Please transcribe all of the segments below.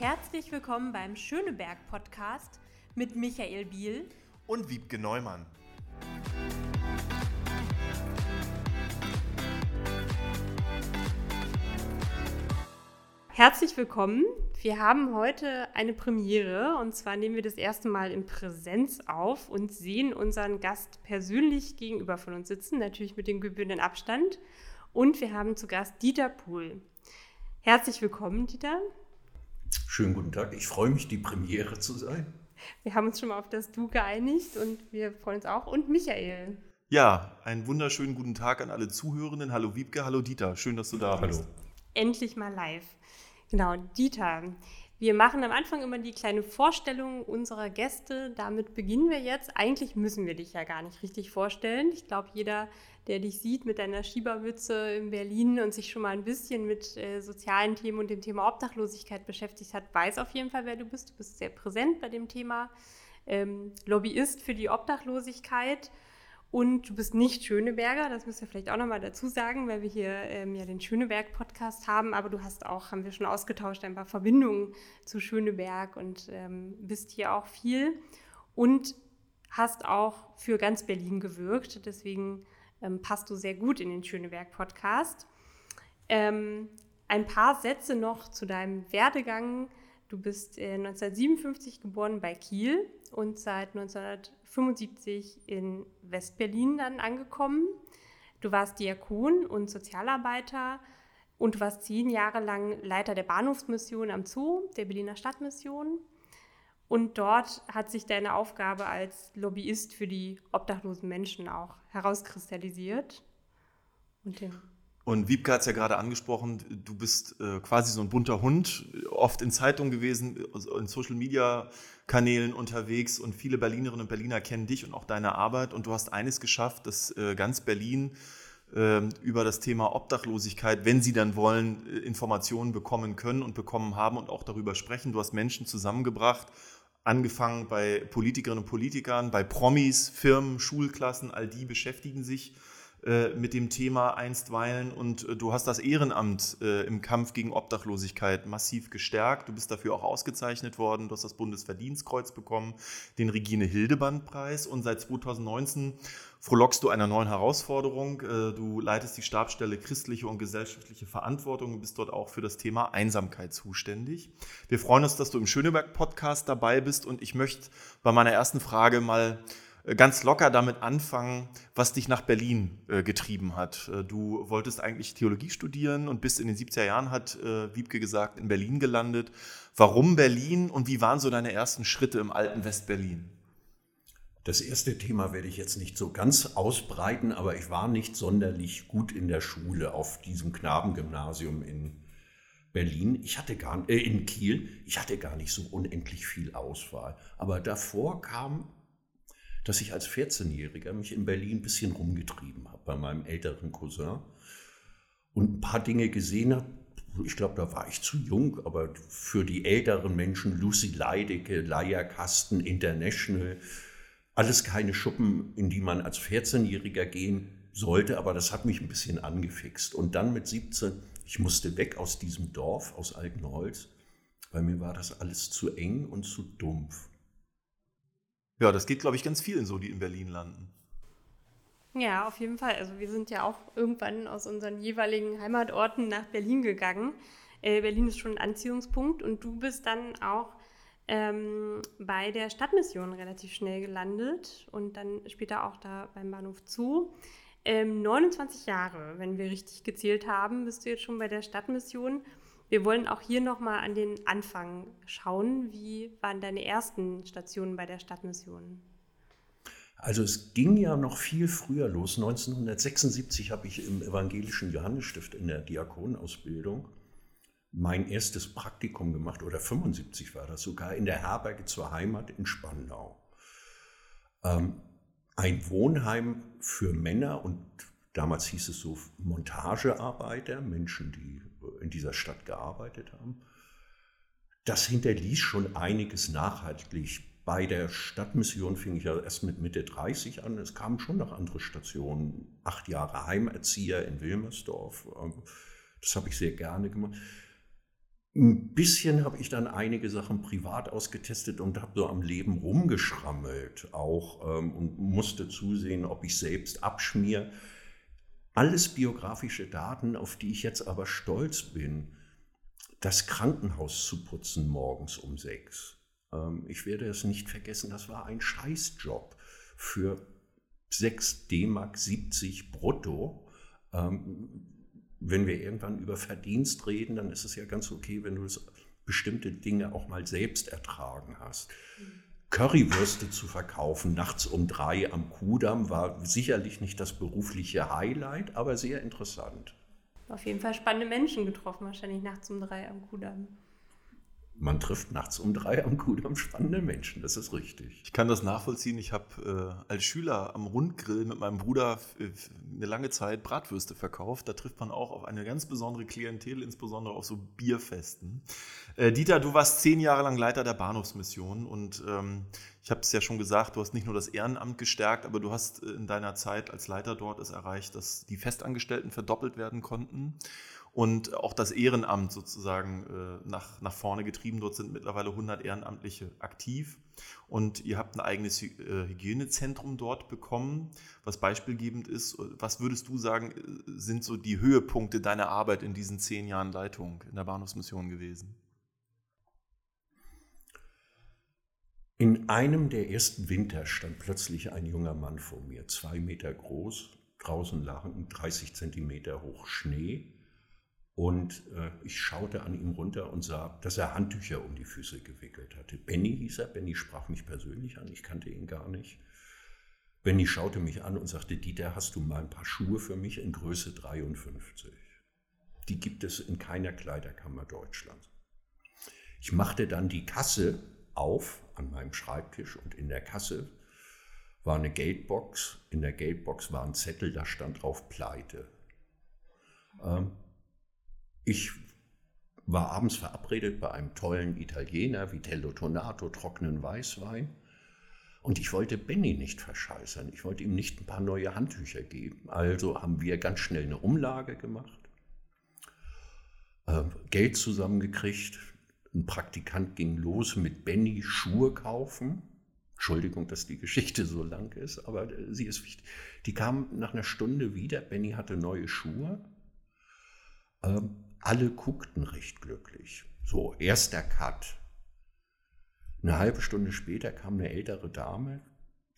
Herzlich willkommen beim Schöneberg Podcast mit Michael Biel und Wiebke Neumann. Herzlich willkommen. Wir haben heute eine Premiere und zwar nehmen wir das erste Mal in Präsenz auf und sehen unseren Gast persönlich gegenüber von uns sitzen, natürlich mit dem gebührenden Abstand. Und wir haben zu Gast Dieter Pohl. Herzlich willkommen, Dieter. Schönen guten Tag. Ich freue mich, die Premiere zu sein. Wir haben uns schon mal auf das Du geeinigt und wir freuen uns auch. Und Michael. Ja, einen wunderschönen guten Tag an alle Zuhörenden. Hallo Wiebke, hallo Dieter. Schön, dass du da bist. Endlich mal live. Genau, Dieter. Wir machen am Anfang immer die kleine Vorstellung unserer Gäste. Damit beginnen wir jetzt. Eigentlich müssen wir dich ja gar nicht richtig vorstellen. Ich glaube, jeder, der dich sieht mit deiner Schiebermütze in Berlin und sich schon mal ein bisschen mit äh, sozialen Themen und dem Thema Obdachlosigkeit beschäftigt hat, weiß auf jeden Fall, wer du bist. Du bist sehr präsent bei dem Thema. Ähm, Lobbyist für die Obdachlosigkeit und du bist nicht Schöneberger, das müssen wir vielleicht auch nochmal dazu sagen, weil wir hier ähm, ja den Schöneberg-Podcast haben, aber du hast auch, haben wir schon ausgetauscht, ein paar Verbindungen zu Schöneberg und ähm, bist hier auch viel und hast auch für ganz Berlin gewirkt. Deswegen ähm, passt du sehr gut in den Schöneberg-Podcast. Ähm, ein paar Sätze noch zu deinem Werdegang. Du bist äh, 1957 geboren bei Kiel und seit 1900 75 in Westberlin dann angekommen. Du warst Diakon und Sozialarbeiter und du warst zehn Jahre lang Leiter der Bahnhofsmission am Zoo, der Berliner Stadtmission. Und dort hat sich deine Aufgabe als Lobbyist für die obdachlosen Menschen auch herauskristallisiert. Und den und Wiebke hat es ja gerade angesprochen, du bist äh, quasi so ein bunter Hund, oft in Zeitungen gewesen, in Social-Media-Kanälen unterwegs und viele Berlinerinnen und Berliner kennen dich und auch deine Arbeit und du hast eines geschafft, dass äh, ganz Berlin äh, über das Thema Obdachlosigkeit, wenn sie dann wollen, äh, Informationen bekommen können und bekommen haben und auch darüber sprechen. Du hast Menschen zusammengebracht, angefangen bei Politikerinnen und Politikern, bei Promis, Firmen, Schulklassen, all die beschäftigen sich äh, mit dem Thema einstweilen und äh, du hast das Ehrenamt äh, im Kampf gegen Obdachlosigkeit massiv gestärkt. Du bist dafür auch ausgezeichnet worden. Du hast das Bundesverdienstkreuz bekommen, den Regine Hildeband Preis und seit 2019 frohlockst du einer neuen Herausforderung. Du leitest die Stabsstelle christliche und gesellschaftliche Verantwortung und bist dort auch für das Thema Einsamkeit zuständig. Wir freuen uns, dass du im Schöneberg Podcast dabei bist und ich möchte bei meiner ersten Frage mal ganz locker damit anfangen, was dich nach Berlin äh, getrieben hat. Äh, du wolltest eigentlich Theologie studieren und bist in den 70er Jahren, hat äh, Wiebke gesagt, in Berlin gelandet. Warum Berlin und wie waren so deine ersten Schritte im alten Westberlin? Das erste Thema werde ich jetzt nicht so ganz ausbreiten, aber ich war nicht sonderlich gut in der Schule auf diesem Knabengymnasium in Berlin. Ich hatte gar äh, in Kiel. Ich hatte gar nicht so unendlich viel Auswahl. Aber davor kam dass ich als 14-Jähriger mich in Berlin ein bisschen rumgetrieben habe bei meinem älteren Cousin und ein paar Dinge gesehen habe. Ich glaube, da war ich zu jung, aber für die älteren Menschen, Lucy Leidecke, Leierkasten, International, alles keine Schuppen, in die man als 14-Jähriger gehen sollte, aber das hat mich ein bisschen angefixt. Und dann mit 17, ich musste weg aus diesem Dorf, aus Altenholz, weil mir war das alles zu eng und zu dumpf. Ja, das geht, glaube ich, ganz vielen so, die in Berlin landen. Ja, auf jeden Fall. Also wir sind ja auch irgendwann aus unseren jeweiligen Heimatorten nach Berlin gegangen. Äh, Berlin ist schon ein Anziehungspunkt und du bist dann auch ähm, bei der Stadtmission relativ schnell gelandet und dann später auch da beim Bahnhof Zoo. Ähm, 29 Jahre, wenn wir richtig gezählt haben, bist du jetzt schon bei der Stadtmission. Wir wollen auch hier nochmal an den Anfang schauen. Wie waren deine ersten Stationen bei der Stadtmission? Also es ging ja noch viel früher los. 1976 habe ich im evangelischen Johannesstift in der Diakonausbildung mein erstes Praktikum gemacht, oder 75 war das sogar, in der Herberge zur Heimat in Spandau. Ähm, ein Wohnheim für Männer und damals hieß es so Montagearbeiter, Menschen, die in dieser Stadt gearbeitet haben. Das hinterließ schon einiges nachhaltig. Bei der Stadtmission fing ich ja erst mit Mitte 30 an. Es kamen schon noch andere Stationen. Acht Jahre Heimerzieher in Wilmersdorf. Das habe ich sehr gerne gemacht. Ein bisschen habe ich dann einige Sachen privat ausgetestet und habe so am Leben rumgeschrammelt auch ähm, und musste zusehen, ob ich selbst abschmier. Alles biografische Daten, auf die ich jetzt aber stolz bin. Das Krankenhaus zu putzen morgens um sechs. Ähm, ich werde es nicht vergessen, das war ein Scheißjob für 6 D-Mark 70 brutto. Ähm, wenn wir irgendwann über Verdienst reden, dann ist es ja ganz okay, wenn du bestimmte Dinge auch mal selbst ertragen hast. Currywürste zu verkaufen nachts um drei am Kudamm war sicherlich nicht das berufliche Highlight, aber sehr interessant. Auf jeden Fall spannende Menschen getroffen, wahrscheinlich nachts um drei am Kudamm man trifft nachts um drei am Kudamm spannende Menschen, das ist richtig. Ich kann das nachvollziehen. Ich habe äh, als Schüler am Rundgrill mit meinem Bruder eine lange Zeit Bratwürste verkauft. Da trifft man auch auf eine ganz besondere Klientel, insbesondere auf so Bierfesten. Äh, Dieter, du warst zehn Jahre lang Leiter der Bahnhofsmission und ähm, ich habe es ja schon gesagt, du hast nicht nur das Ehrenamt gestärkt, aber du hast äh, in deiner Zeit als Leiter dort es erreicht, dass die Festangestellten verdoppelt werden konnten und auch das Ehrenamt sozusagen äh, nach, nach vorne getrieben. Dort sind mittlerweile 100 Ehrenamtliche aktiv und ihr habt ein eigenes äh, Hygienezentrum dort bekommen, was beispielgebend ist. Was würdest du sagen, äh, sind so die Höhepunkte deiner Arbeit in diesen zehn Jahren Leitung in der Bahnhofsmission gewesen? In einem der ersten Winter stand plötzlich ein junger Mann vor mir, zwei Meter groß, draußen lagen 30 Zentimeter hoch Schnee und äh, ich schaute an ihm runter und sah, dass er Handtücher um die Füße gewickelt hatte. Benny hieß er, Benny sprach mich persönlich an, ich kannte ihn gar nicht. Benny schaute mich an und sagte, Dieter, hast du mal ein paar Schuhe für mich in Größe 53? Die gibt es in keiner Kleiderkammer Deutschlands. Ich machte dann die Kasse auf an meinem Schreibtisch und in der Kasse war eine Geldbox. In der Geldbox war ein Zettel, da stand drauf Pleite. Ähm, ich war abends verabredet bei einem tollen Italiener, Vitello Tonato, trockenen Weißwein. Und ich wollte Benny nicht verscheißern. Ich wollte ihm nicht ein paar neue Handtücher geben. Also haben wir ganz schnell eine Umlage gemacht, äh, Geld zusammengekriegt. Ein Praktikant ging los mit Benny Schuhe kaufen. Entschuldigung, dass die Geschichte so lang ist, aber äh, sie ist wichtig. Die kam nach einer Stunde wieder. Benny hatte neue Schuhe. Ähm, alle guckten recht glücklich. So, erster Cut. Eine halbe Stunde später kam eine ältere Dame,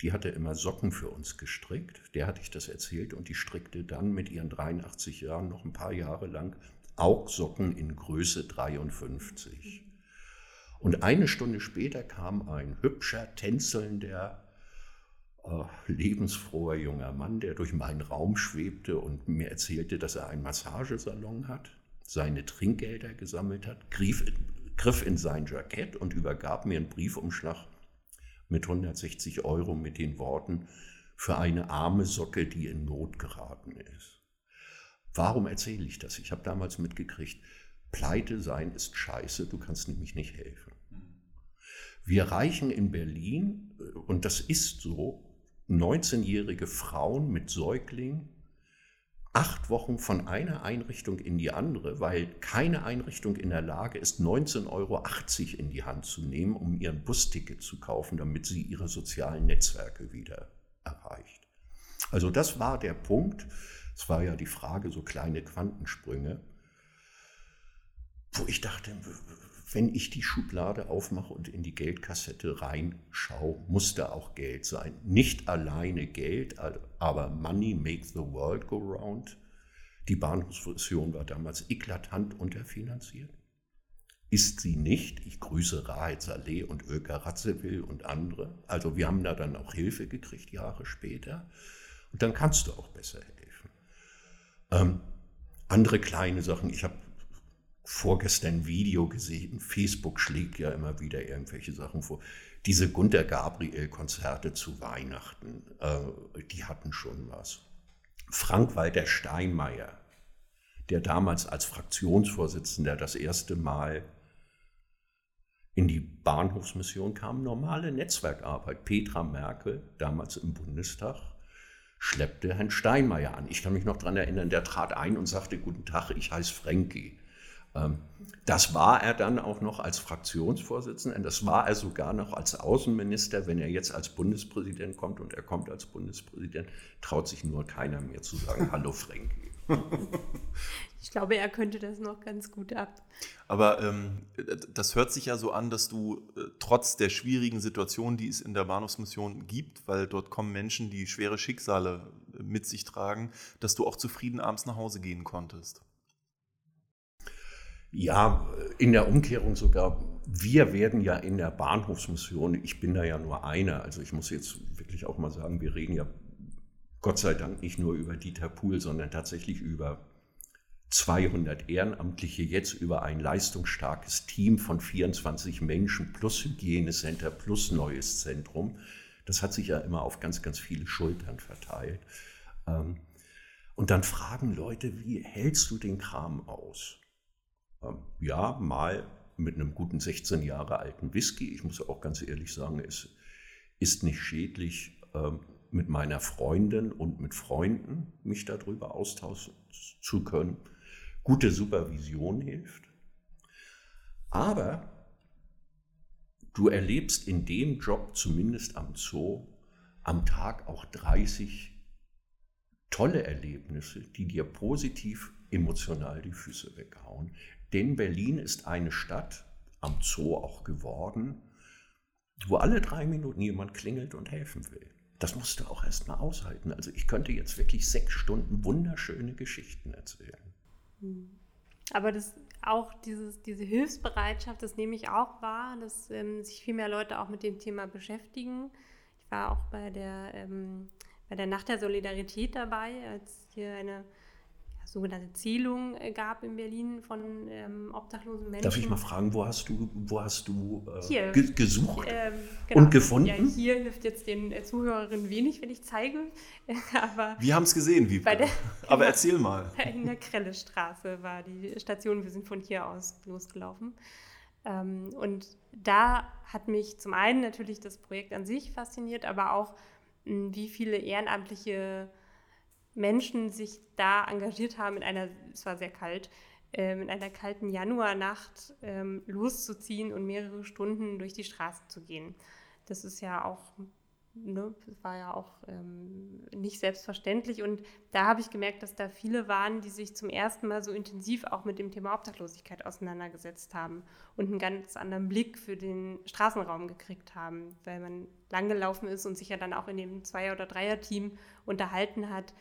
die hatte immer Socken für uns gestrickt. Der hatte ich das erzählt und die strickte dann mit ihren 83 Jahren noch ein paar Jahre lang auch Socken in Größe 53. Und eine Stunde später kam ein hübscher, tänzelnder, äh, lebensfroher junger Mann, der durch meinen Raum schwebte und mir erzählte, dass er einen Massagesalon hat seine Trinkgelder gesammelt hat, griff in, griff in sein Jackett und übergab mir einen Briefumschlag mit 160 Euro mit den Worten für eine arme Socke, die in Not geraten ist. Warum erzähle ich das? Ich habe damals mitgekriegt, pleite sein ist scheiße, du kannst nämlich nicht helfen. Wir reichen in Berlin, und das ist so, 19-jährige Frauen mit Säuglingen acht Wochen von einer Einrichtung in die andere, weil keine Einrichtung in der Lage ist, 19,80 Euro in die Hand zu nehmen, um ihren Busticket zu kaufen, damit sie ihre sozialen Netzwerke wieder erreicht. Also das war der Punkt. Es war ja die Frage, so kleine Quantensprünge, wo ich dachte, wenn ich die Schublade aufmache und in die Geldkassette reinschaue, muss da auch Geld sein. Nicht alleine Geld, aber Money makes the world go round. Die Bahnhofsfusion war damals eklatant unterfinanziert. Ist sie nicht. Ich grüße Rahed Saleh und Öker Ratzewil und andere. Also wir haben da dann auch Hilfe gekriegt, Jahre später. Und dann kannst du auch besser helfen. Ähm, andere kleine Sachen. Ich habe vorgestern Video gesehen. Facebook schlägt ja immer wieder irgendwelche Sachen vor. Diese Gunter Gabriel-Konzerte zu Weihnachten, äh, die hatten schon was. Frank-Walter Steinmeier, der damals als Fraktionsvorsitzender das erste Mal in die Bahnhofsmission kam, normale Netzwerkarbeit. Petra Merkel, damals im Bundestag, schleppte Herrn Steinmeier an. Ich kann mich noch daran erinnern, der trat ein und sagte, guten Tag, ich heiße Frankie. Ähm, das war er dann auch noch als Fraktionsvorsitzender, das war er sogar noch als Außenminister. Wenn er jetzt als Bundespräsident kommt und er kommt als Bundespräsident, traut sich nur keiner mehr zu sagen, hallo Frankie. Ich glaube, er könnte das noch ganz gut ab. Aber ähm, das hört sich ja so an, dass du äh, trotz der schwierigen Situation, die es in der Bahnhofsmission gibt, weil dort kommen Menschen, die schwere Schicksale äh, mit sich tragen, dass du auch zufrieden abends nach Hause gehen konntest. Ja, in der Umkehrung sogar. Wir werden ja in der Bahnhofsmission, ich bin da ja nur einer, also ich muss jetzt wirklich auch mal sagen, wir reden ja Gott sei Dank nicht nur über Dieter Pool, sondern tatsächlich über 200 Ehrenamtliche, jetzt über ein leistungsstarkes Team von 24 Menschen plus Hygienecenter plus neues Zentrum. Das hat sich ja immer auf ganz, ganz viele Schultern verteilt. Ähm, und dann fragen Leute, wie hältst du den Kram aus? Ähm, ja, mal mit einem guten 16 Jahre alten Whisky. Ich muss auch ganz ehrlich sagen, es ist nicht schädlich, ähm, mit meiner Freundin und mit Freunden mich darüber austauschen zu können. Gute Supervision hilft. Aber du erlebst in dem Job, zumindest am Zoo, am Tag auch 30 tolle Erlebnisse, die dir positiv emotional die Füße weghauen. Denn Berlin ist eine Stadt, am Zoo auch geworden, wo alle drei Minuten jemand klingelt und helfen will. Das musst du auch erstmal aushalten. Also ich könnte jetzt wirklich sechs Stunden wunderschöne Geschichten erzählen. Hm. Aber das auch dieses, diese Hilfsbereitschaft, das nehme ich auch wahr, dass ähm, sich viel mehr Leute auch mit dem Thema beschäftigen. Ich war auch bei der, ähm, bei der Nacht der Solidarität dabei, als hier eine sogenannte Zählung äh, gab in Berlin von ähm, obdachlosen Menschen. Darf ich mal fragen, wo hast du, wo hast du äh, hier, ge gesucht ähm, genau. und gefunden? Ja, hier hilft jetzt den äh, Zuhörerinnen wenig, wenn ich zeige. Aber Wir haben es gesehen, wie. Der, aber erzähl mal. In der Krellestraße war die Station. Wir sind von hier aus losgelaufen. Ähm, und da hat mich zum einen natürlich das Projekt an sich fasziniert, aber auch wie viele ehrenamtliche Menschen sich da engagiert haben, in einer, es war sehr kalt, äh, in einer kalten Januarnacht ähm, loszuziehen und mehrere Stunden durch die Straßen zu gehen. Das ist ja auch, ne, war ja auch ähm, nicht selbstverständlich. Und da habe ich gemerkt, dass da viele waren, die sich zum ersten Mal so intensiv auch mit dem Thema Obdachlosigkeit auseinandergesetzt haben und einen ganz anderen Blick für den Straßenraum gekriegt haben, weil man langgelaufen ist und sich ja dann auch in dem Zweier- oder Dreier-Team unterhalten hat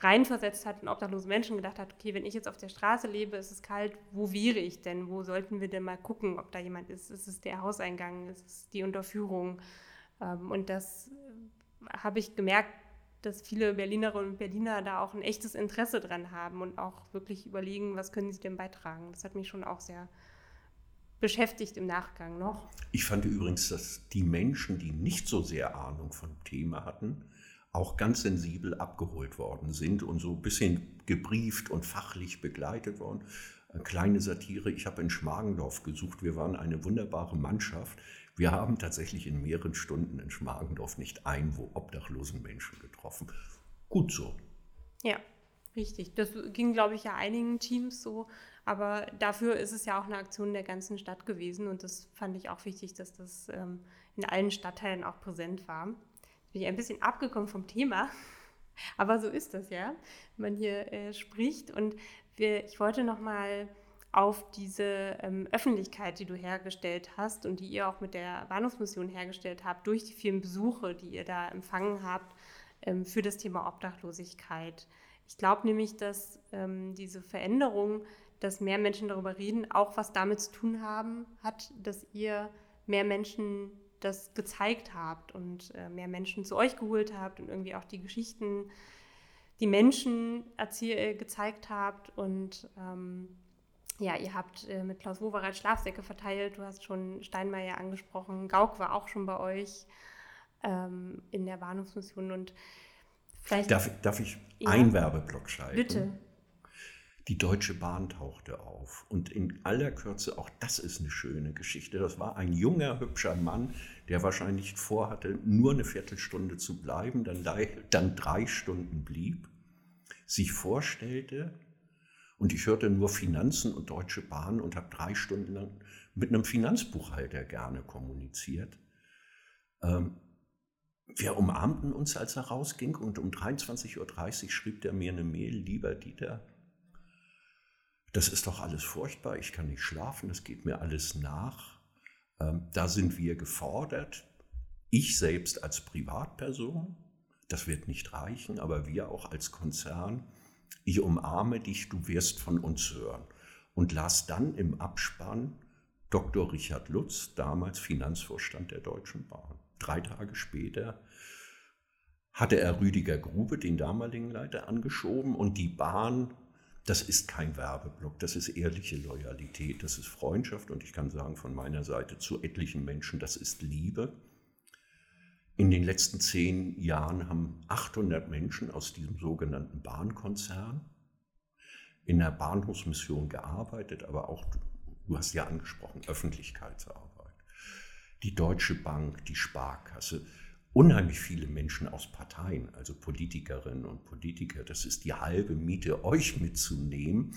reinversetzt hat und obdachlose Menschen gedacht hat, okay, wenn ich jetzt auf der Straße lebe, ist es kalt, wo wäre ich denn? Wo sollten wir denn mal gucken, ob da jemand ist? Ist es der Hauseingang? Ist es die Unterführung? Ähm, und das äh, habe ich gemerkt, dass viele Berlinerinnen und Berliner da auch ein echtes Interesse dran haben und auch wirklich überlegen, was können sie denn beitragen. Das hat mich schon auch sehr beschäftigt im Nachgang noch. Ich fand übrigens, dass die Menschen, die nicht so sehr Ahnung vom Thema hatten, auch ganz sensibel abgeholt worden sind und so ein bisschen gebrieft und fachlich begleitet worden. Eine kleine Satire, ich habe in Schmargendorf gesucht, wir waren eine wunderbare Mannschaft. Wir haben tatsächlich in mehreren Stunden in Schmargendorf nicht einen obdachlosen Menschen getroffen. Gut so. Ja, richtig. Das ging, glaube ich, ja einigen Teams so. Aber dafür ist es ja auch eine Aktion der ganzen Stadt gewesen. Und das fand ich auch wichtig, dass das ähm, in allen Stadtteilen auch präsent war bin ich ein bisschen abgekommen vom Thema. Aber so ist das ja, wenn man hier äh, spricht. Und wir, ich wollte nochmal auf diese ähm, Öffentlichkeit, die du hergestellt hast und die ihr auch mit der Bahnhofsmission hergestellt habt, durch die vielen Besuche, die ihr da empfangen habt, ähm, für das Thema Obdachlosigkeit. Ich glaube nämlich, dass ähm, diese Veränderung, dass mehr Menschen darüber reden, auch was damit zu tun haben hat, dass ihr mehr Menschen das gezeigt habt und äh, mehr Menschen zu euch geholt habt und irgendwie auch die Geschichten, die Menschen erzähl, gezeigt habt. Und ähm, ja, ihr habt äh, mit Klaus Wowereit Schlafsäcke verteilt. Du hast schon Steinmeier angesprochen. Gauk war auch schon bei euch ähm, in der Bahnhofsmission. Und vielleicht. Darf, darf ich ja, einen Werbeblock schalten? Bitte. Die Deutsche Bahn tauchte auf. Und in aller Kürze, auch das ist eine schöne Geschichte. Das war ein junger, hübscher Mann, der wahrscheinlich vorhatte, nur eine Viertelstunde zu bleiben, dann, dann drei Stunden blieb, sich vorstellte Und ich hörte nur Finanzen und Deutsche Bahn und habe drei Stunden lang mit einem Finanzbuchhalter gerne kommuniziert. Ähm, wir umarmten uns, als er rausging, und um 23.30 Uhr schrieb er mir eine Mail, lieber Dieter, das ist doch alles furchtbar, ich kann nicht schlafen, das geht mir alles nach. Ähm, da sind wir gefordert, ich selbst als Privatperson, das wird nicht reichen, aber wir auch als Konzern, ich umarme dich, du wirst von uns hören. Und las dann im Abspann Dr. Richard Lutz, damals Finanzvorstand der Deutschen Bahn. Drei Tage später hatte er Rüdiger Grube, den damaligen Leiter, angeschoben und die Bahn, das ist kein Werbeblock, das ist ehrliche Loyalität, das ist Freundschaft und ich kann sagen von meiner Seite zu etlichen Menschen, das ist Liebe. In den letzten zehn Jahren haben 800 Menschen aus diesem sogenannten Bahnkonzern in der Bahnhofsmission gearbeitet, aber auch, du hast ja angesprochen, Öffentlichkeitsarbeit. Die Deutsche Bank, die Sparkasse, unheimlich viele Menschen aus Parteien, also Politikerinnen und Politiker. Das ist die halbe Miete, euch mitzunehmen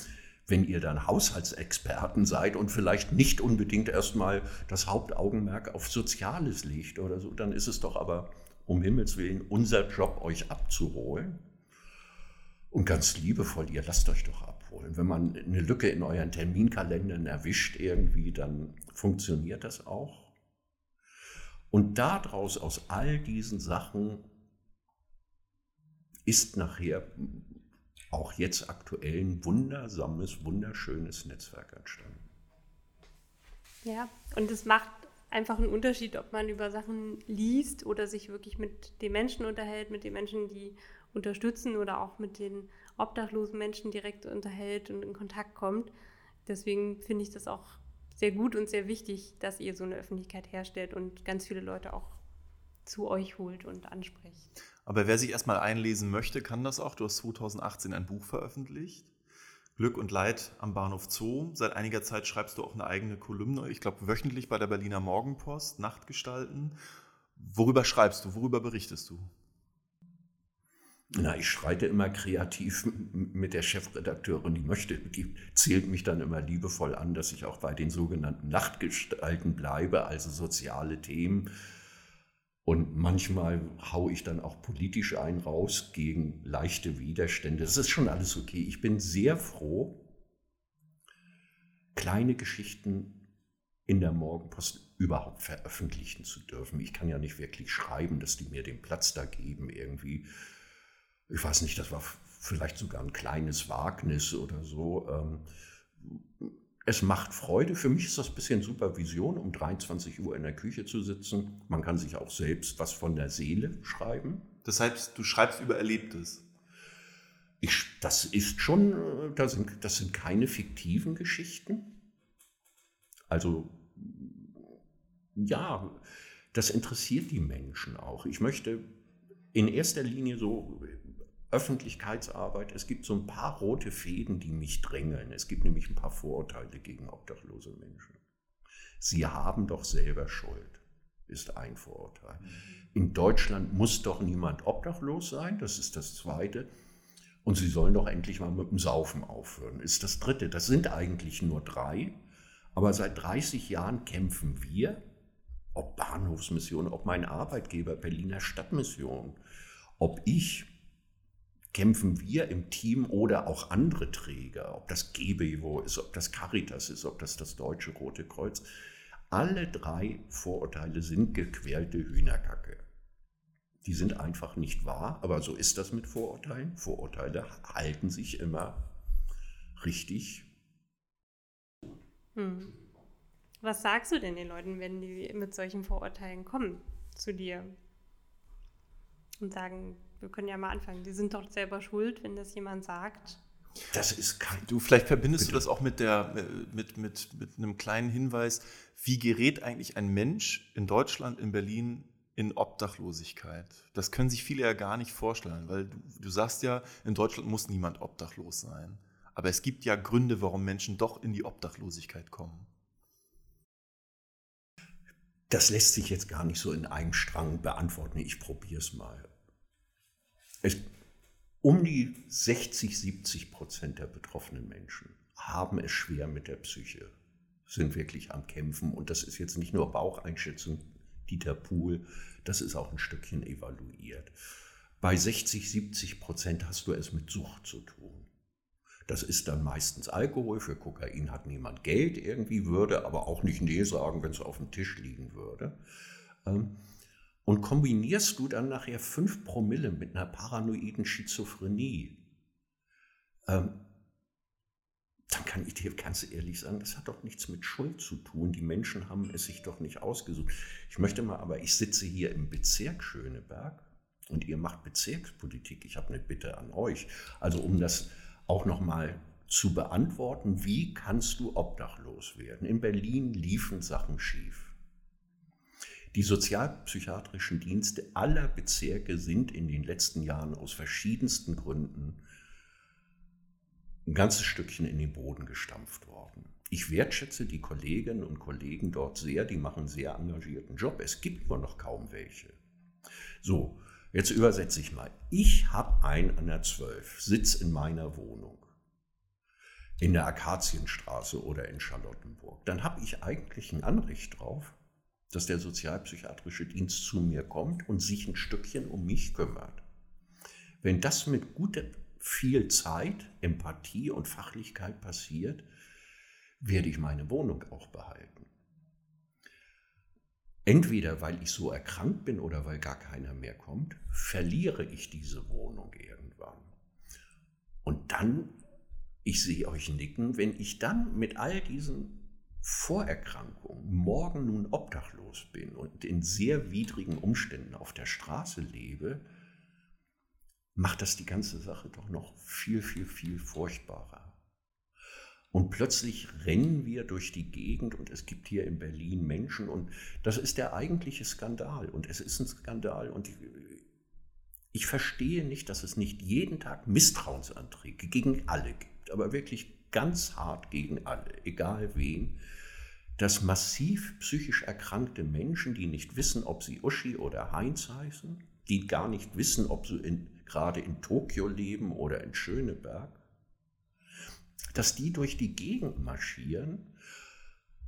wenn ihr dann Haushaltsexperten seid und vielleicht nicht unbedingt erstmal das Hauptaugenmerk auf Soziales legt oder so, dann ist es doch aber um Himmels Willen unser Job, euch abzuholen. Und ganz liebevoll, ihr lasst euch doch abholen. Wenn man eine Lücke in euren Terminkalendern erwischt irgendwie, dann funktioniert das auch. Und daraus, aus all diesen Sachen, ist nachher auch jetzt aktuell ein wundersames, wunderschönes Netzwerk entstanden. Ja, und es macht einfach einen Unterschied, ob man über Sachen liest oder sich wirklich mit den Menschen unterhält, mit den Menschen, die unterstützen oder auch mit den obdachlosen Menschen direkt unterhält und in Kontakt kommt. Deswegen finde ich das auch sehr gut und sehr wichtig, dass ihr so eine Öffentlichkeit herstellt und ganz viele Leute auch zu euch holt und anspricht. Aber wer sich erstmal einlesen möchte, kann das auch. Du hast 2018 ein Buch veröffentlicht. Glück und Leid am Bahnhof Zoo. Seit einiger Zeit schreibst du auch eine eigene Kolumne, ich glaube wöchentlich bei der Berliner Morgenpost, Nachtgestalten. Worüber schreibst du? Worüber berichtest du? Na, ich schreite immer kreativ mit der Chefredakteurin, die möchte, die zählt mich dann immer liebevoll an, dass ich auch bei den sogenannten Nachtgestalten bleibe, also soziale Themen und manchmal haue ich dann auch politisch ein raus gegen leichte Widerstände. Das ist schon alles okay. Ich bin sehr froh, kleine Geschichten in der Morgenpost überhaupt veröffentlichen zu dürfen. Ich kann ja nicht wirklich schreiben, dass die mir den Platz da geben irgendwie. Ich weiß nicht, das war vielleicht sogar ein kleines Wagnis oder so. Ähm, es macht Freude. Für mich ist das ein bisschen Supervision, um 23 Uhr in der Küche zu sitzen. Man kann sich auch selbst was von der Seele schreiben. Das heißt, du schreibst über Erlebtes. Ich, das ist schon, äh, das sind, das sind keine fiktiven Geschichten. Also, ja, das interessiert die Menschen auch. Ich möchte in erster Linie so Öffentlichkeitsarbeit. Es gibt so ein paar rote Fäden, die mich drängeln. Es gibt nämlich ein paar Vorurteile gegen obdachlose Menschen. Sie haben doch selber Schuld, ist ein Vorurteil. In Deutschland muss doch niemand obdachlos sein, das ist das Zweite. Und sie sollen doch endlich mal mit dem Saufen aufhören, ist das Dritte. Das sind eigentlich nur drei. Aber seit 30 Jahren kämpfen wir, ob Bahnhofsmission, ob mein Arbeitgeber Berliner Stadtmission, ob ich, kämpfen wir im Team oder auch andere Träger, ob das GBIVO ist, ob das Caritas ist, ob das das Deutsche Rote Kreuz, alle drei Vorurteile sind gequälte Hühnerkacke. Die sind einfach nicht wahr, aber so ist das mit Vorurteilen. Vorurteile halten sich immer richtig. Hm. Was sagst du denn den Leuten, wenn die mit solchen Vorurteilen kommen zu dir und sagen, wir können ja mal anfangen. Die sind doch selber schuld, wenn das jemand sagt. Das ist kein. Du, vielleicht verbindest Bitte. du das auch mit, der, mit, mit, mit einem kleinen Hinweis. Wie gerät eigentlich ein Mensch in Deutschland, in Berlin in Obdachlosigkeit? Das können sich viele ja gar nicht vorstellen, weil du, du sagst ja, in Deutschland muss niemand obdachlos sein. Aber es gibt ja Gründe, warum Menschen doch in die Obdachlosigkeit kommen. Das lässt sich jetzt gar nicht so in einem Strang beantworten. Ich probiere es mal. Es, Um die 60, 70 Prozent der betroffenen Menschen haben es schwer mit der Psyche, sind wirklich am Kämpfen. Und das ist jetzt nicht nur Baucheinschätzung, Dieter Pool, das ist auch ein Stückchen evaluiert. Bei 60, 70 Prozent hast du es mit Sucht zu tun. Das ist dann meistens Alkohol. Für Kokain hat niemand Geld irgendwie, würde aber auch nicht Nee sagen, wenn es auf dem Tisch liegen würde. Und kombinierst du dann nachher 5 Promille mit einer paranoiden Schizophrenie, ähm, dann kann ich dir ganz ehrlich sagen, das hat doch nichts mit Schuld zu tun. Die Menschen haben es sich doch nicht ausgesucht. Ich möchte mal, aber ich sitze hier im Bezirk Schöneberg und ihr macht Bezirkspolitik. Ich habe eine Bitte an euch. Also um das auch noch mal zu beantworten, wie kannst du obdachlos werden? In Berlin liefen Sachen schief. Die sozialpsychiatrischen Dienste aller Bezirke sind in den letzten Jahren aus verschiedensten Gründen ein ganzes Stückchen in den Boden gestampft worden. Ich wertschätze die Kolleginnen und Kollegen dort sehr, die machen einen sehr engagierten Job. Es gibt nur noch kaum welche. So, jetzt übersetze ich mal. Ich habe ein an der 12, sitz in meiner Wohnung in der Akazienstraße oder in Charlottenburg. Dann habe ich eigentlich ein Anrecht drauf, dass der sozialpsychiatrische Dienst zu mir kommt und sich ein Stückchen um mich kümmert. Wenn das mit guter viel Zeit, Empathie und Fachlichkeit passiert, werde ich meine Wohnung auch behalten. Entweder weil ich so erkrankt bin oder weil gar keiner mehr kommt, verliere ich diese Wohnung irgendwann. Und dann, ich sehe euch nicken, wenn ich dann mit all diesen Vorerkrankungen morgen nun obdachlos bin und in sehr widrigen Umständen auf der Straße lebe, macht das die ganze Sache doch noch viel, viel, viel furchtbarer. Und plötzlich rennen wir durch die Gegend und es gibt hier in Berlin Menschen und das ist der eigentliche Skandal. Und es ist ein Skandal und ich, ich verstehe nicht, dass es nicht jeden Tag Misstrauensanträge gegen alle gibt, aber wirklich ganz hart gegen alle, egal wen, dass massiv psychisch erkrankte Menschen, die nicht wissen, ob sie Uschi oder Heinz heißen, die gar nicht wissen, ob sie in gerade in Tokio leben oder in Schöneberg, dass die durch die Gegend marschieren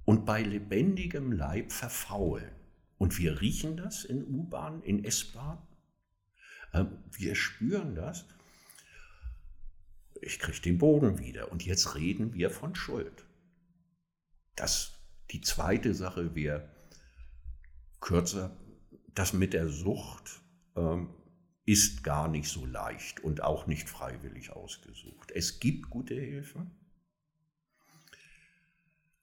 und bei lebendigem Leib verfaulen. Und wir riechen das in U-Bahn, in S-Bahn. Ähm, wir spüren das. Ich kriege den Boden wieder. Und jetzt reden wir von Schuld. Das, die zweite Sache wäre kürzer, das mit der Sucht. Ähm, ist gar nicht so leicht und auch nicht freiwillig ausgesucht. Es gibt gute Hilfe.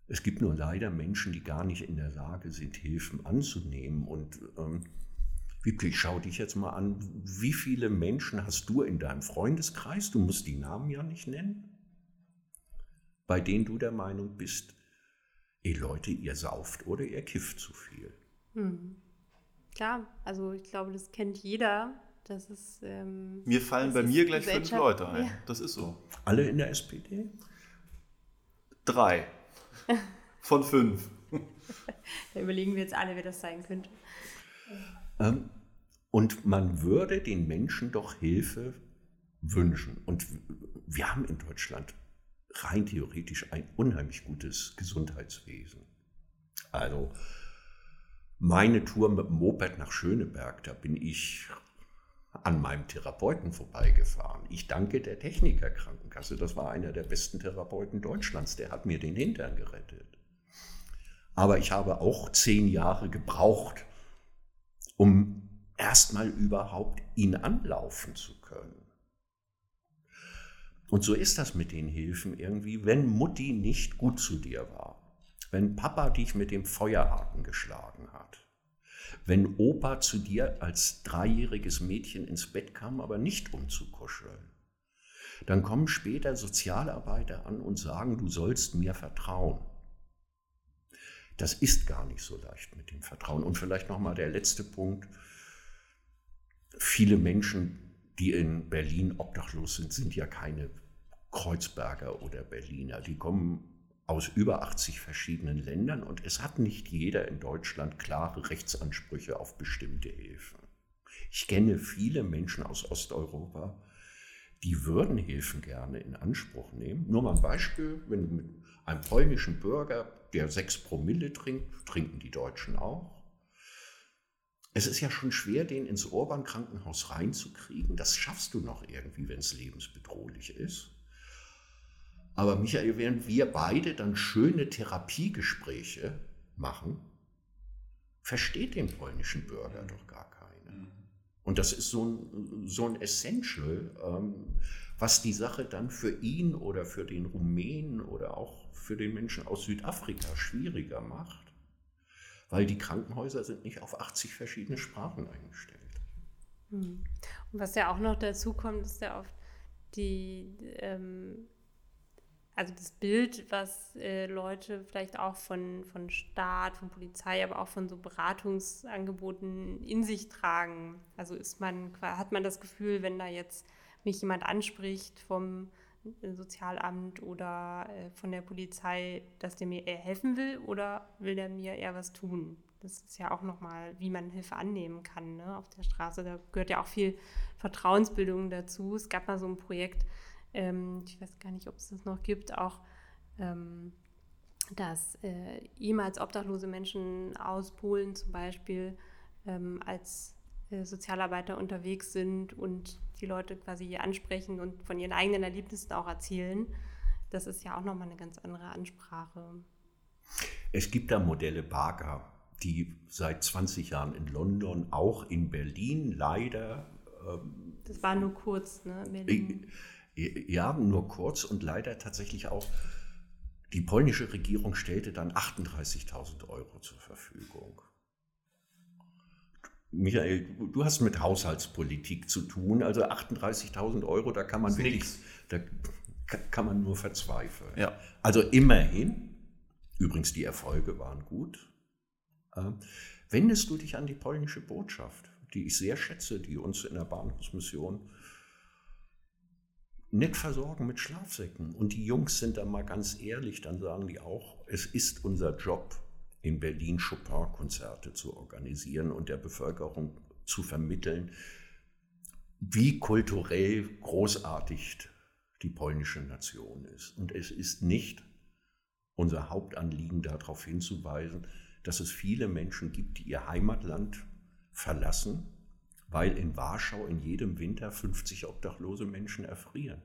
Es gibt nur leider Menschen, die gar nicht in der Lage sind, Hilfen anzunehmen. Und ähm, Wiebke, ich schaue dich jetzt mal an. Wie viele Menschen hast du in deinem Freundeskreis, du musst die Namen ja nicht nennen, bei denen du der Meinung bist, ihr Leute, ihr sauft oder ihr kifft zu viel? Hm. Klar, also ich glaube, das kennt jeder, das ist, ähm, mir fallen bei mir gleich fünf Leute ein. Ja. Das ist so. Alle in der SPD? Drei. Von fünf. da überlegen wir jetzt alle, wer das sein könnte. Ähm, und man würde den Menschen doch Hilfe wünschen. Und wir haben in Deutschland rein theoretisch ein unheimlich gutes Gesundheitswesen. Also meine Tour mit dem Moped nach Schöneberg, da bin ich an meinem Therapeuten vorbeigefahren. Ich danke der Techniker Krankenkasse. Das war einer der besten Therapeuten Deutschlands. Der hat mir den Hintern gerettet. Aber ich habe auch zehn Jahre gebraucht, um erstmal überhaupt ihn anlaufen zu können. Und so ist das mit den Hilfen irgendwie, wenn Mutti nicht gut zu dir war, wenn Papa dich mit dem Feuerhaken geschlagen hat, wenn Opa zu dir als dreijähriges Mädchen ins Bett kam, aber nicht um zu kuscheln. Dann kommen später Sozialarbeiter an und sagen, du sollst mir vertrauen. Das ist gar nicht so leicht mit dem Vertrauen. Und vielleicht nochmal der letzte Punkt. Viele Menschen, die in Berlin obdachlos sind, sind ja keine Kreuzberger oder Berliner. Die kommen aus über 80 verschiedenen Ländern und es hat nicht jeder in Deutschland klare Rechtsansprüche auf bestimmte Hilfen. Ich kenne viele Menschen aus Osteuropa, die würden Hilfen gerne in Anspruch nehmen. Nur mal ein Beispiel, wenn du mit einem polnischen Bürger, der sechs Promille trinkt, trinken die Deutschen auch. Es ist ja schon schwer, den ins Orban-Krankenhaus reinzukriegen. Das schaffst du noch irgendwie, wenn es lebensbedrohlich ist. Aber Michael, während wir beide dann schöne Therapiegespräche machen, versteht den polnischen Bürger doch gar keine. Mhm. Und das ist so ein, so ein Essential, ähm, was die Sache dann für ihn oder für den Rumänen oder auch für den Menschen aus Südafrika schwieriger macht, weil die Krankenhäuser sind nicht auf 80 verschiedene Sprachen eingestellt. Mhm. Und was ja auch noch dazu kommt, ist ja oft die ähm, also das Bild, was äh, Leute vielleicht auch von, von Staat, von Polizei, aber auch von so Beratungsangeboten in sich tragen. Also ist man, hat man das Gefühl, wenn da jetzt mich jemand anspricht vom äh, Sozialamt oder äh, von der Polizei, dass der mir eher helfen will oder will der mir eher was tun? Das ist ja auch nochmal, wie man Hilfe annehmen kann ne, auf der Straße. Da gehört ja auch viel Vertrauensbildung dazu. Es gab mal so ein Projekt, ähm, ich weiß gar nicht, ob es das noch gibt, auch, ähm, dass äh, ehemals obdachlose Menschen aus Polen zum Beispiel ähm, als Sozialarbeiter unterwegs sind und die Leute quasi ansprechen und von ihren eigenen Erlebnissen auch erzählen. Das ist ja auch nochmal eine ganz andere Ansprache. Es gibt da Modelle Barker, die seit 20 Jahren in London, auch in Berlin leider. Ähm, das war nur kurz, ne? Berlin. Ja, nur kurz und leider tatsächlich auch, die polnische Regierung stellte dann 38.000 Euro zur Verfügung. Michael, du hast mit Haushaltspolitik zu tun, also 38.000 Euro, da kann man wirklich, da kann man nur verzweifeln. Ja. Also immerhin, übrigens die Erfolge waren gut, äh, wendest du dich an die polnische Botschaft, die ich sehr schätze, die uns in der Bahnhofsmission nett versorgen mit Schlafsäcken. Und die Jungs sind da mal ganz ehrlich, dann sagen die auch, es ist unser Job, in Berlin Chopin-Konzerte zu organisieren und der Bevölkerung zu vermitteln, wie kulturell großartig die polnische Nation ist. Und es ist nicht unser Hauptanliegen darauf hinzuweisen, dass es viele Menschen gibt, die ihr Heimatland verlassen weil in Warschau in jedem Winter 50 obdachlose Menschen erfrieren.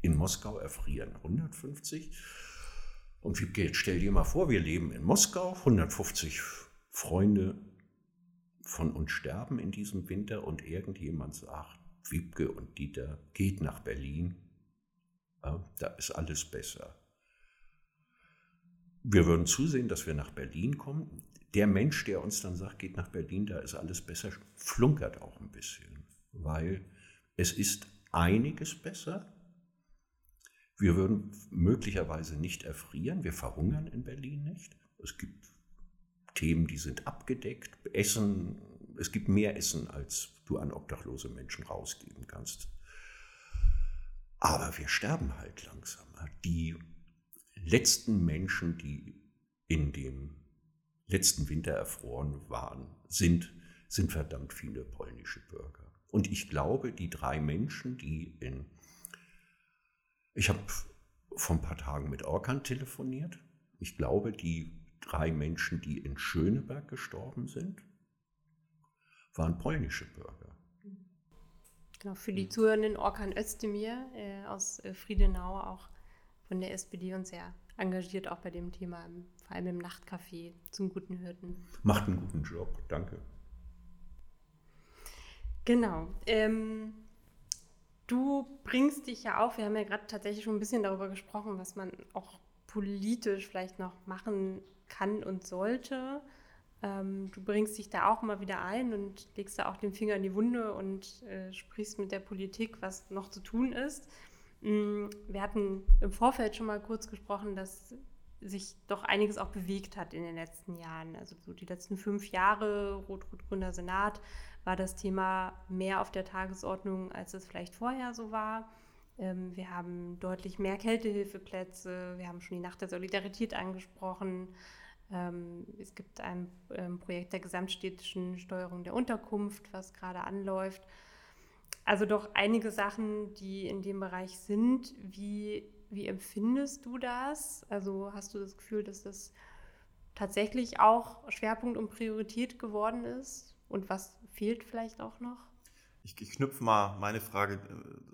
In Moskau erfrieren 150. Und jetzt stell dir mal vor, wir leben in Moskau, 150 Freunde von uns sterben in diesem Winter und irgendjemand sagt, Wiebke und Dieter, geht nach Berlin, da ist alles besser. Wir würden zusehen, dass wir nach Berlin kommen der Mensch, der uns dann sagt, geht nach Berlin, da ist alles besser, flunkert auch ein bisschen, weil es ist einiges besser. Wir würden möglicherweise nicht erfrieren, wir verhungern in Berlin nicht. Es gibt Themen, die sind abgedeckt. Essen, es gibt mehr Essen, als du an obdachlose Menschen rausgeben kannst. Aber wir sterben halt langsamer. Die letzten Menschen, die in dem letzten Winter erfroren waren, sind, sind verdammt viele polnische Bürger. Und ich glaube, die drei Menschen, die in... Ich habe vor ein paar Tagen mit Orkan telefoniert. Ich glaube, die drei Menschen, die in Schöneberg gestorben sind, waren polnische Bürger. Genau, für die Zuhörenden Orkan Özdemir äh, aus äh, Friedenau, auch von der SPD und sehr engagiert auch bei dem Thema, vor allem im Nachtcafé zum guten Hirten. Macht einen guten Job, danke. Genau. Ähm, du bringst dich ja auf, wir haben ja gerade tatsächlich schon ein bisschen darüber gesprochen, was man auch politisch vielleicht noch machen kann und sollte. Ähm, du bringst dich da auch mal wieder ein und legst da auch den Finger in die Wunde und äh, sprichst mit der Politik, was noch zu tun ist. Mm, wir hatten im Vorfeld schon mal kurz gesprochen, dass sich doch einiges auch bewegt hat in den letzten Jahren. Also so die letzten fünf Jahre Rot-Rot-Grüner Senat war das Thema mehr auf der Tagesordnung, als es vielleicht vorher so war. Ähm, wir haben deutlich mehr Kältehilfeplätze. Wir haben schon die Nacht der Solidarität angesprochen. Ähm, es gibt ein ähm, Projekt der gesamtstädtischen Steuerung der Unterkunft, was gerade anläuft. Also doch einige Sachen, die in dem Bereich sind. Wie, wie empfindest du das? Also hast du das Gefühl, dass das tatsächlich auch Schwerpunkt und Priorität geworden ist? Und was fehlt vielleicht auch noch? Ich, ich knüpfe mal meine Frage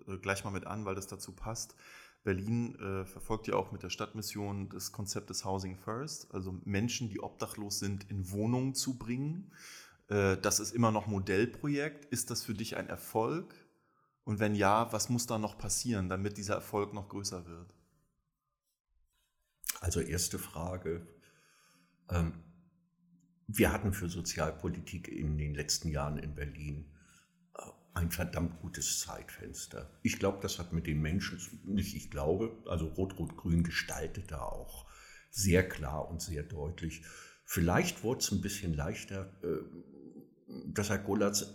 äh, gleich mal mit an, weil das dazu passt. Berlin äh, verfolgt ja auch mit der Stadtmission das Konzept des Housing First, also Menschen, die obdachlos sind, in Wohnungen zu bringen. Äh, das ist immer noch Modellprojekt. Ist das für dich ein Erfolg? Und wenn ja, was muss da noch passieren, damit dieser Erfolg noch größer wird? Also erste Frage. Ähm, wir hatten für Sozialpolitik in den letzten Jahren in Berlin äh, ein verdammt gutes Zeitfenster. Ich glaube, das hat mit den Menschen, nicht ich glaube, also Rot-Rot-Grün gestaltet da auch sehr klar und sehr deutlich. Vielleicht wurde es ein bisschen leichter, äh, dass Herr Gollatz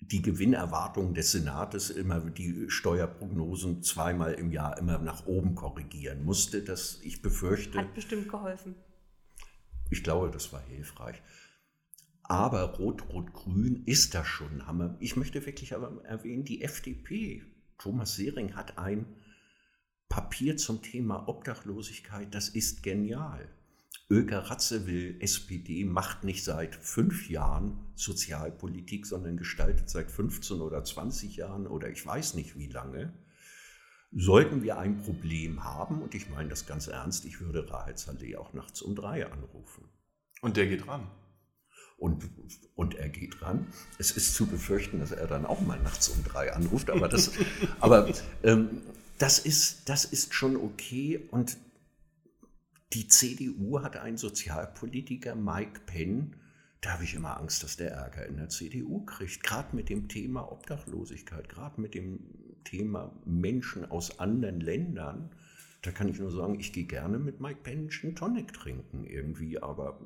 die Gewinnerwartungen des Senates immer die Steuerprognosen zweimal im Jahr immer nach oben korrigieren musste. Das ich befürchte. Hat bestimmt geholfen. Ich glaube, das war hilfreich. Aber Rot-Rot-Grün ist das schon Hammer. Ich möchte wirklich aber erwähnen, die FDP, Thomas Sehring hat ein Papier zum Thema Obdachlosigkeit, das ist genial. Öker Ratzewill, SPD, macht nicht seit fünf Jahren Sozialpolitik, sondern gestaltet seit 15 oder 20 Jahren oder ich weiß nicht wie lange. Sollten wir ein Problem haben, und ich meine das ganz ernst, ich würde Rahel Saleh auch nachts um drei anrufen. Und der geht ran. Und, und er geht ran. Es ist zu befürchten, dass er dann auch mal nachts um drei anruft, aber das, aber, ähm, das, ist, das ist schon okay. Und die CDU hat einen Sozialpolitiker, Mike Penn, da habe ich immer Angst, dass der Ärger in der CDU kriegt. Gerade mit dem Thema Obdachlosigkeit, gerade mit dem Thema Menschen aus anderen Ländern. Da kann ich nur sagen, ich gehe gerne mit Mike einen Tonic trinken irgendwie, aber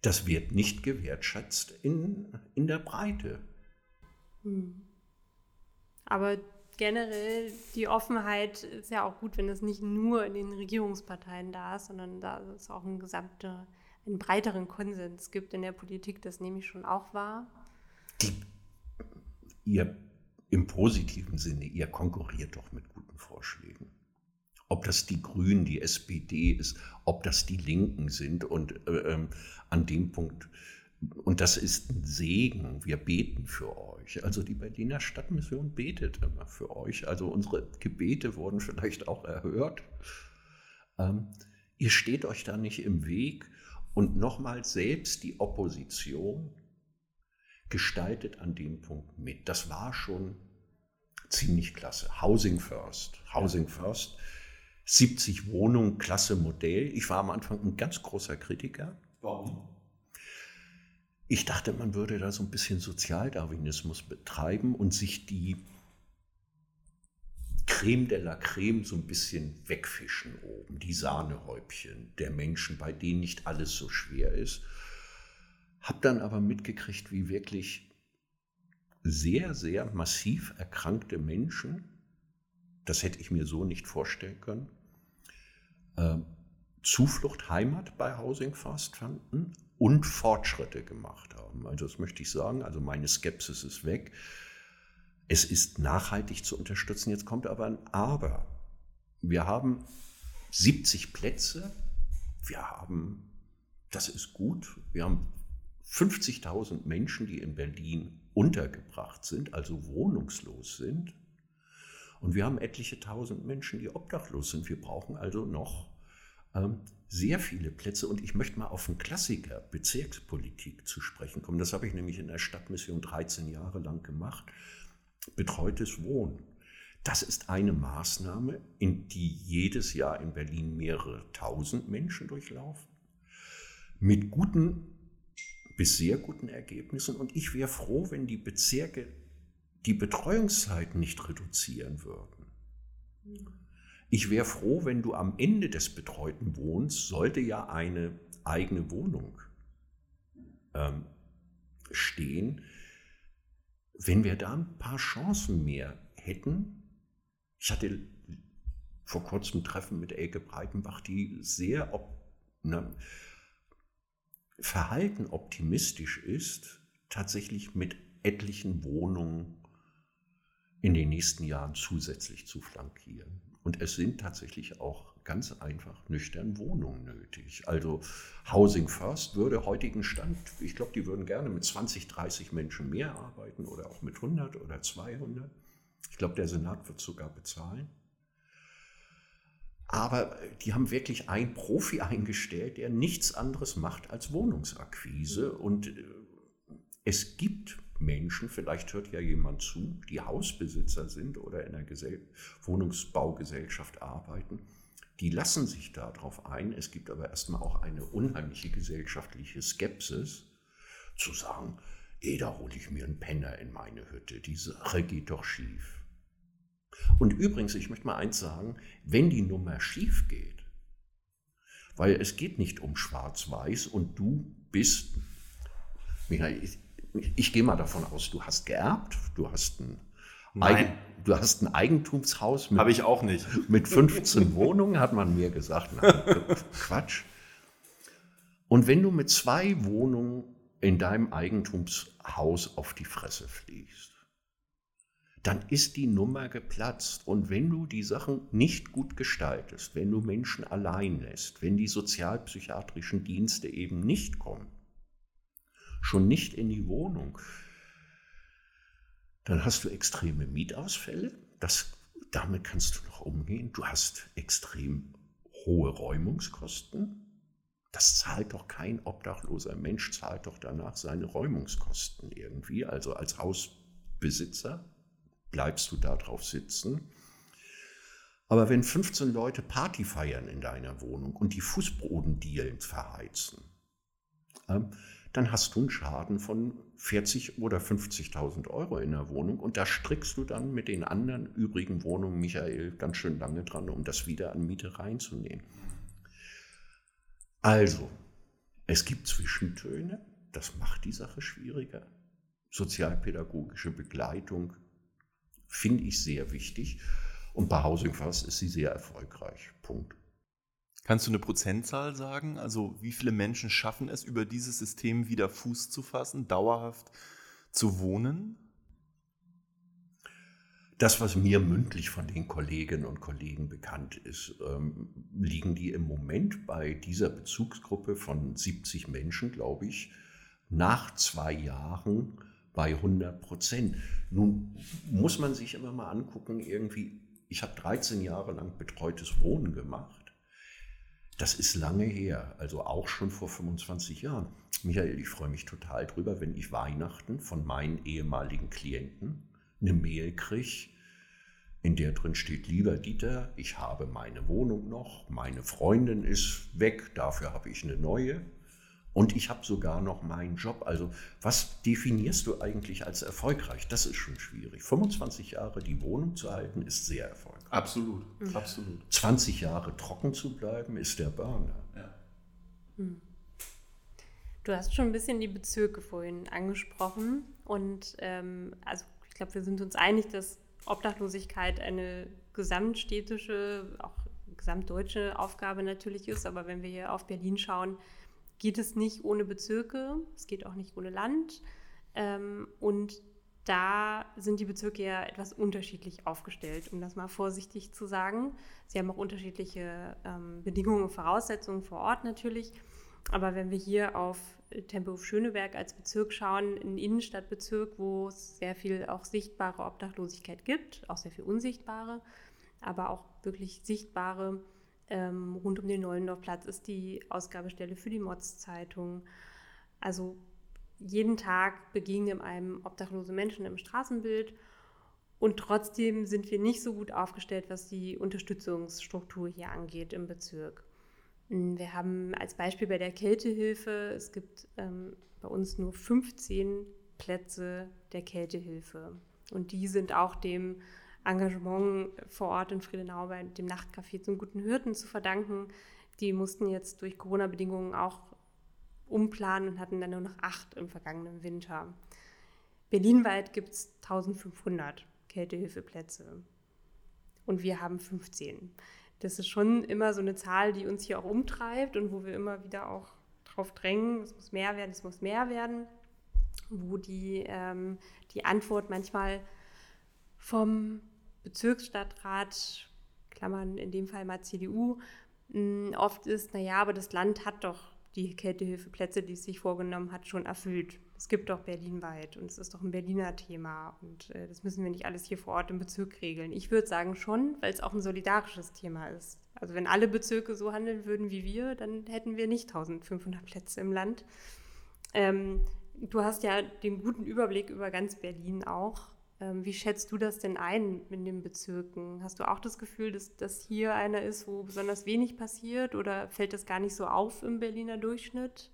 das wird nicht gewertschätzt in, in der Breite. Hm. Aber generell die Offenheit ist ja auch gut, wenn es nicht nur in den Regierungsparteien da ist, sondern da es auch einen gesamten, einen breiteren Konsens gibt in der Politik. Das nehme ich schon auch wahr. Die, ihr im positiven Sinne, ihr konkurriert doch mit guten Vorschlägen. Ob das die Grünen, die SPD ist, ob das die Linken sind und äh, ähm, an dem Punkt und das ist ein Segen. Wir beten für euch. Also die Berliner Stadtmission betet immer für euch. Also unsere Gebete wurden vielleicht auch erhört. Ähm, ihr steht euch da nicht im Weg. Und nochmal, selbst die Opposition gestaltet an dem Punkt mit. Das war schon ziemlich klasse. Housing First. Housing First. 70 Wohnungen, klasse Modell. Ich war am Anfang ein ganz großer Kritiker. Warum? Ich dachte, man würde da so ein bisschen Sozialdarwinismus betreiben und sich die Creme de la Creme so ein bisschen wegfischen oben, die Sahnehäubchen der Menschen, bei denen nicht alles so schwer ist. Hab dann aber mitgekriegt, wie wirklich sehr, sehr massiv erkrankte Menschen, das hätte ich mir so nicht vorstellen können, äh, Zuflucht, Heimat bei Housing Fast fanden und Fortschritte gemacht haben. Also das möchte ich sagen, also meine Skepsis ist weg. Es ist nachhaltig zu unterstützen. Jetzt kommt aber ein Aber. Wir haben 70 Plätze. Wir haben, das ist gut, wir haben 50.000 Menschen, die in Berlin untergebracht sind, also wohnungslos sind. Und wir haben etliche tausend Menschen, die obdachlos sind. Wir brauchen also noch ähm, sehr viele Plätze und ich möchte mal auf einen Klassiker Bezirkspolitik zu sprechen kommen. Das habe ich nämlich in der Stadtmission 13 Jahre lang gemacht. Betreutes Wohnen. Das ist eine Maßnahme, in die jedes Jahr in Berlin mehrere tausend Menschen durchlaufen. Mit guten bis sehr guten Ergebnissen. Und ich wäre froh, wenn die Bezirke die Betreuungszeit nicht reduzieren würden. Ich wäre froh, wenn du am Ende des betreuten Wohnens sollte ja eine eigene Wohnung ähm, stehen, wenn wir da ein paar Chancen mehr hätten. Ich hatte vor kurzem Treffen mit Elke Breitenbach, die sehr op, na, verhalten optimistisch ist, tatsächlich mit etlichen Wohnungen in den nächsten Jahren zusätzlich zu flankieren. Und es sind tatsächlich auch ganz einfach nüchtern Wohnungen nötig. Also Housing First würde heutigen Stand, ich glaube, die würden gerne mit 20, 30 Menschen mehr arbeiten oder auch mit 100 oder 200. Ich glaube, der Senat wird sogar bezahlen. Aber die haben wirklich einen Profi eingestellt, der nichts anderes macht als Wohnungsakquise. Und äh, es gibt Menschen, vielleicht hört ja jemand zu, die Hausbesitzer sind oder in einer Gesell Wohnungsbaugesellschaft arbeiten, die lassen sich darauf ein. Es gibt aber erstmal auch eine unheimliche gesellschaftliche Skepsis, zu sagen, eh, da hole ich mir einen Penner in meine Hütte, die Sache geht doch schief. Und übrigens, ich möchte mal eins sagen, wenn die Nummer schief geht, weil es geht nicht um Schwarz-Weiß und du bist, Michael, ich, ich gehe mal davon aus, du hast geerbt, du hast ein, Eigen, du hast ein Eigentumshaus. Habe ich auch nicht. Mit 15 Wohnungen hat man mir gesagt, nein, Quatsch. Und wenn du mit zwei Wohnungen in deinem Eigentumshaus auf die Fresse fliegst, dann ist die Nummer geplatzt. Und wenn du die Sachen nicht gut gestaltest, wenn du Menschen allein lässt, wenn die sozialpsychiatrischen Dienste eben nicht kommen, schon nicht in die Wohnung. Dann hast du extreme Mietausfälle. Das, damit kannst du noch umgehen. Du hast extrem hohe Räumungskosten. Das zahlt doch kein obdachloser Mensch, zahlt doch danach seine Räumungskosten irgendwie. Also als Hausbesitzer bleibst du da drauf sitzen. Aber wenn 15 Leute Party feiern in deiner Wohnung und die Fußbodendielen verheizen, dann hast du einen Schaden von 40 oder 50.000 Euro in der Wohnung und da strickst du dann mit den anderen übrigen Wohnungen, Michael, ganz schön lange dran, um das wieder an Miete reinzunehmen. Also, es gibt Zwischentöne, das macht die Sache schwieriger. Sozialpädagogische Begleitung finde ich sehr wichtig und bei Housing First ist sie sehr erfolgreich. Punkt. Kannst du eine Prozentzahl sagen? Also wie viele Menschen schaffen es, über dieses System wieder Fuß zu fassen, dauerhaft zu wohnen? Das, was mir mündlich von den Kolleginnen und Kollegen bekannt ist, ähm, liegen die im Moment bei dieser Bezugsgruppe von 70 Menschen, glaube ich, nach zwei Jahren bei 100 Prozent. Nun muss man sich immer mal angucken, irgendwie, ich habe 13 Jahre lang betreutes Wohnen gemacht das ist lange her, also auch schon vor 25 Jahren. Michael, ich freue mich total drüber, wenn ich Weihnachten von meinen ehemaligen Klienten eine Mail kriege, in der drin steht, lieber Dieter, ich habe meine Wohnung noch, meine Freundin ist weg, dafür habe ich eine neue. Und ich habe sogar noch meinen Job. Also was definierst du eigentlich als erfolgreich? Das ist schon schwierig. 25 Jahre die Wohnung zu halten, ist sehr erfolgreich. Absolut, mhm. absolut. 20 Jahre trocken zu bleiben, ist der Burner. Ja. Mhm. Du hast schon ein bisschen die Bezirke vorhin angesprochen. Und ähm, also ich glaube, wir sind uns einig, dass Obdachlosigkeit eine gesamtstädtische, auch gesamtdeutsche Aufgabe natürlich ist. Aber wenn wir hier auf Berlin schauen, geht es nicht ohne Bezirke, es geht auch nicht ohne Land. Ähm, und da sind die Bezirke ja etwas unterschiedlich aufgestellt, um das mal vorsichtig zu sagen. Sie haben auch unterschiedliche ähm, Bedingungen und Voraussetzungen vor Ort natürlich. Aber wenn wir hier auf Tempelhof Schöneberg als Bezirk schauen, ein Innenstadtbezirk, wo es sehr viel auch sichtbare Obdachlosigkeit gibt, auch sehr viel unsichtbare, aber auch wirklich sichtbare ähm, rund um den Neulendorfplatz ist die Ausgabestelle für die Mods-Zeitung. Also jeden Tag begegnen einem obdachlose Menschen im Straßenbild. Und trotzdem sind wir nicht so gut aufgestellt, was die Unterstützungsstruktur hier angeht im Bezirk. Wir haben als Beispiel bei der Kältehilfe, es gibt ähm, bei uns nur 15 Plätze der Kältehilfe. Und die sind auch dem Engagement vor Ort in Friedenau bei dem Nachtcafé zum Guten Hirten zu verdanken. Die mussten jetzt durch Corona-Bedingungen auch umplanen und hatten dann nur noch acht im vergangenen Winter. Berlinweit gibt es 1500 Kältehilfeplätze und wir haben 15. Das ist schon immer so eine Zahl, die uns hier auch umtreibt und wo wir immer wieder auch drauf drängen, es muss mehr werden, es muss mehr werden, wo die, ähm, die Antwort manchmal vom Bezirksstadtrat, Klammern in dem Fall mal CDU, oft ist, naja, aber das Land hat doch die Kältehilfeplätze, die es sich vorgenommen hat, schon erfüllt. Es gibt doch berlinweit und es ist doch ein Berliner Thema und äh, das müssen wir nicht alles hier vor Ort im Bezirk regeln. Ich würde sagen schon, weil es auch ein solidarisches Thema ist. Also wenn alle Bezirke so handeln würden wie wir, dann hätten wir nicht 1500 Plätze im Land. Ähm, du hast ja den guten Überblick über ganz Berlin auch. Ähm, wie schätzt du das denn ein in den Bezirken? Hast du auch das Gefühl, dass das hier einer ist, wo besonders wenig passiert oder fällt das gar nicht so auf im Berliner Durchschnitt?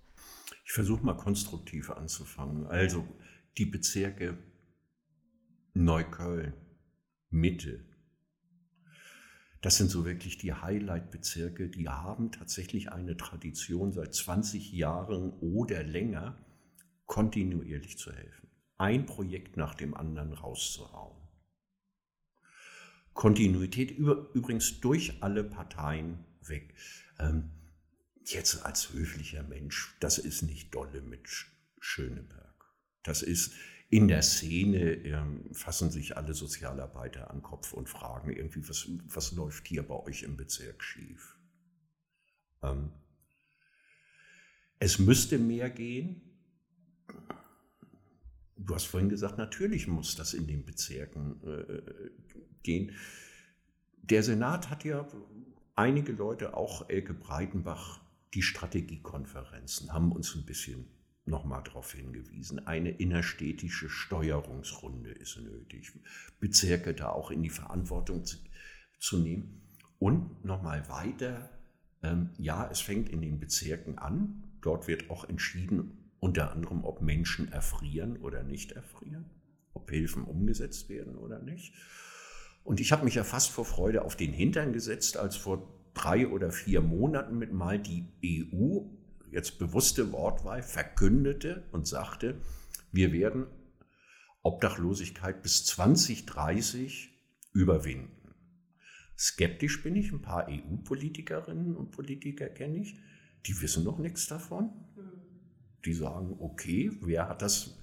Ich versuche mal konstruktiv anzufangen. Also die Bezirke Neukölln, Mitte, das sind so wirklich die Highlight-Bezirke, die haben tatsächlich eine Tradition seit 20 Jahren oder länger, kontinuierlich zu helfen ein Projekt nach dem anderen rauszuhauen. Kontinuität über, übrigens durch alle Parteien weg. Ähm, jetzt als höflicher Mensch, das ist nicht dolle mit Schöneberg. Das ist in der Szene, ähm, fassen sich alle Sozialarbeiter an Kopf und fragen irgendwie, was, was läuft hier bei euch im Bezirk schief? Ähm, es müsste mehr gehen. Du hast vorhin gesagt, natürlich muss das in den Bezirken äh, gehen. Der Senat hat ja einige Leute, auch Elke Breitenbach, die Strategiekonferenzen, haben uns ein bisschen nochmal darauf hingewiesen. Eine innerstädtische Steuerungsrunde ist nötig, Bezirke da auch in die Verantwortung zu, zu nehmen. Und nochmal weiter, ähm, ja, es fängt in den Bezirken an. Dort wird auch entschieden, unter anderem, ob Menschen erfrieren oder nicht erfrieren, ob Hilfen umgesetzt werden oder nicht. Und ich habe mich ja fast vor Freude auf den Hintern gesetzt, als vor drei oder vier Monaten mit mal die EU, jetzt bewusste Wortwahl, verkündete und sagte, wir werden Obdachlosigkeit bis 2030 überwinden. Skeptisch bin ich, ein paar EU-Politikerinnen und Politiker kenne ich, die wissen noch nichts davon die sagen, okay, wer hat das?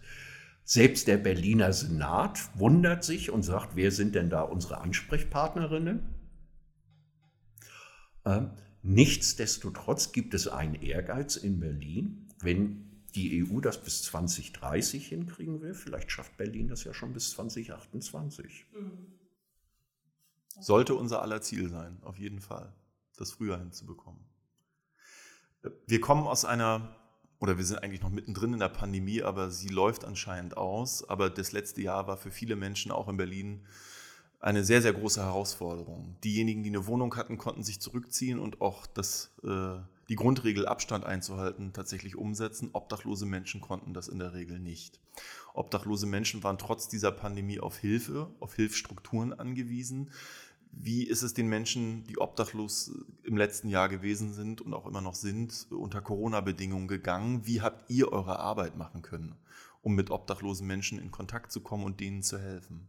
Selbst der Berliner Senat wundert sich und sagt, wer sind denn da unsere Ansprechpartnerinnen? Ähm, nichtsdestotrotz gibt es einen Ehrgeiz in Berlin, wenn die EU das bis 2030 hinkriegen will, vielleicht schafft Berlin das ja schon bis 2028. Sollte unser aller Ziel sein, auf jeden Fall, das früher hinzubekommen. Wir kommen aus einer oder wir sind eigentlich noch mittendrin in der Pandemie, aber sie läuft anscheinend aus. Aber das letzte Jahr war für viele Menschen auch in Berlin eine sehr, sehr große Herausforderung. Diejenigen, die eine Wohnung hatten, konnten sich zurückziehen und auch das, äh, die Grundregel Abstand einzuhalten tatsächlich umsetzen. Obdachlose Menschen konnten das in der Regel nicht. Obdachlose Menschen waren trotz dieser Pandemie auf Hilfe, auf Hilfsstrukturen angewiesen. Wie ist es den Menschen, die obdachlos im letzten Jahr gewesen sind und auch immer noch sind, unter Corona-Bedingungen gegangen? Wie habt ihr eure Arbeit machen können, um mit obdachlosen Menschen in Kontakt zu kommen und denen zu helfen?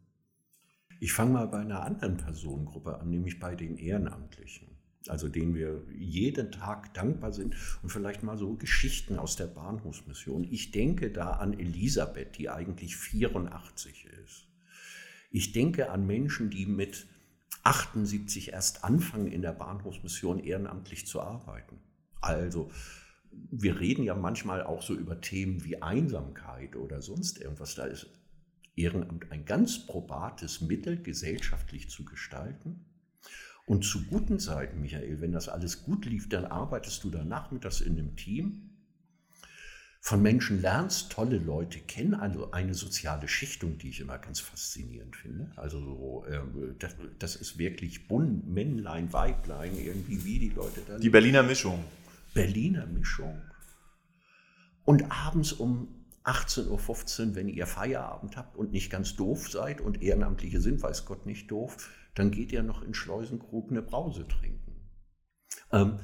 Ich fange mal bei einer anderen Personengruppe an, nämlich bei den Ehrenamtlichen. Also denen wir jeden Tag dankbar sind und vielleicht mal so Geschichten aus der Bahnhofsmission. Ich denke da an Elisabeth, die eigentlich 84 ist. Ich denke an Menschen, die mit 78 erst anfangen, in der Bahnhofsmission ehrenamtlich zu arbeiten. Also wir reden ja manchmal auch so über Themen wie Einsamkeit oder sonst irgendwas. Da ist Ehrenamt ein ganz probates Mittel, gesellschaftlich zu gestalten. Und zu guten Zeiten, Michael, wenn das alles gut lief, dann arbeitest du da nachmittags in einem Team von Menschen lernst, tolle Leute kennen, also eine soziale Schichtung, die ich immer ganz faszinierend finde. Also so, äh, das, das, ist wirklich bunt, Männlein, Weiblein, irgendwie wie die Leute da. Die Berliner Mischung. Berliner Mischung. Und abends um 18.15 Uhr, wenn ihr Feierabend habt und nicht ganz doof seid und Ehrenamtliche sind, weiß Gott nicht doof, dann geht ihr noch in Schleusenkrug eine Brause trinken. Ähm,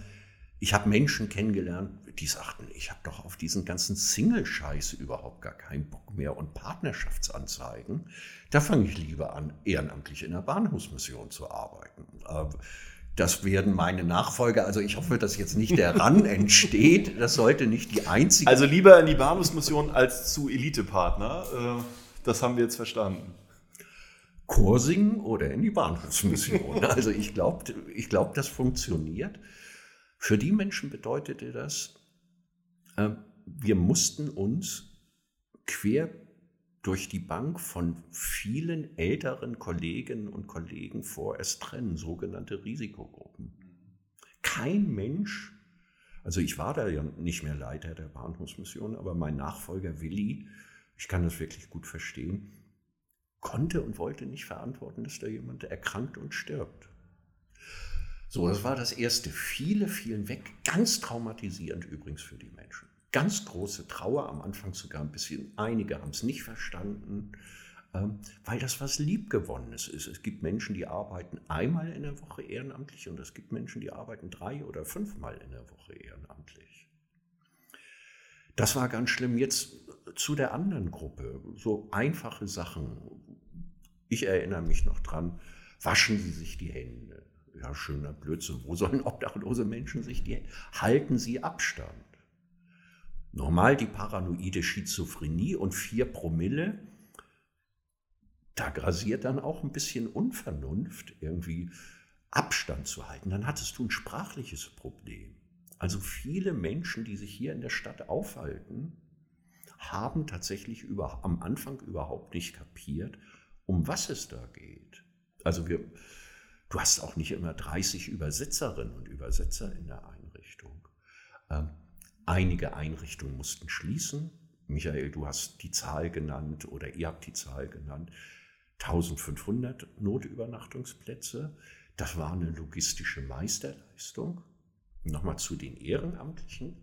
ich habe Menschen kennengelernt, die sagten, ich habe doch auf diesen ganzen Single-Scheiß überhaupt gar keinen Bock mehr und Partnerschaftsanzeigen. Da fange ich lieber an, ehrenamtlich in der Bahnhofsmission zu arbeiten. Ähm, das werden meine Nachfolger, also ich hoffe, dass jetzt nicht der Ran entsteht. Das sollte nicht die einzige. Also lieber in die Bahnhofsmission als zu Elite-Partner. Äh, das haben wir jetzt verstanden. Chor singen oder in die Bahnhofsmission. Also ich glaube, ich glaub, das funktioniert. Für die Menschen bedeutete das, äh, wir mussten uns quer durch die Bank von vielen älteren Kolleginnen und Kollegen vorerst trennen, sogenannte Risikogruppen. Kein Mensch, also ich war da ja nicht mehr Leiter der Bahnhofsmission, aber mein Nachfolger Willi, ich kann das wirklich gut verstehen, konnte und wollte nicht verantworten, dass da jemand erkrankt und stirbt. So, das war das Erste. Viele fielen weg, ganz traumatisierend übrigens für die Menschen. Ganz große Trauer, am Anfang sogar ein bisschen. Einige haben es nicht verstanden, ähm, weil das was Liebgewonnenes ist. Es gibt Menschen, die arbeiten einmal in der Woche ehrenamtlich und es gibt Menschen, die arbeiten drei oder fünfmal in der Woche ehrenamtlich. Das war ganz schlimm. Jetzt zu der anderen Gruppe, so einfache Sachen. Ich erinnere mich noch dran, waschen Sie sich die Hände. Ja, schöner Blödsinn. Wo sollen obdachlose Menschen sich die? Halten Sie Abstand. Normal die paranoide Schizophrenie und vier Promille. Da grasiert dann auch ein bisschen Unvernunft, irgendwie Abstand zu halten. Dann hattest du ein sprachliches Problem. Also viele Menschen, die sich hier in der Stadt aufhalten, haben tatsächlich über, am Anfang überhaupt nicht kapiert, um was es da geht. Also wir, du hast auch nicht immer 30 Übersetzerinnen und Übersetzer in der Einrichtung. Ähm, einige Einrichtungen mussten schließen. Michael, du hast die Zahl genannt oder ihr habt die Zahl genannt. 1500 Notübernachtungsplätze. Das war eine logistische Meisterleistung. Nochmal zu den Ehrenamtlichen.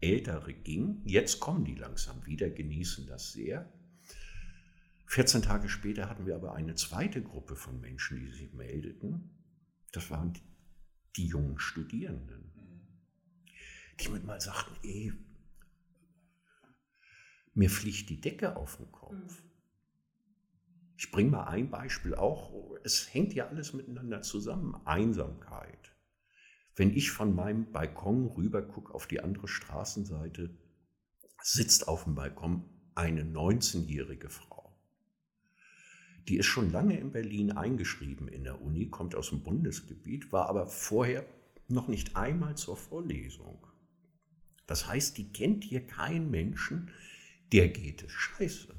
Ältere ging. Jetzt kommen die langsam wieder, genießen das sehr. 14 Tage später hatten wir aber eine zweite Gruppe von Menschen, die sich meldeten. Das waren die, die jungen Studierenden, die mit mal sagten, ey, mir fliegt die Decke auf den Kopf. Ich bringe mal ein Beispiel auch. Es hängt ja alles miteinander zusammen. Einsamkeit. Wenn ich von meinem Balkon rüber gucke auf die andere Straßenseite, sitzt auf dem Balkon eine 19-jährige Frau. Die ist schon lange in Berlin eingeschrieben in der Uni, kommt aus dem Bundesgebiet, war aber vorher noch nicht einmal zur Vorlesung. Das heißt, die kennt hier keinen Menschen, der geht es scheiße.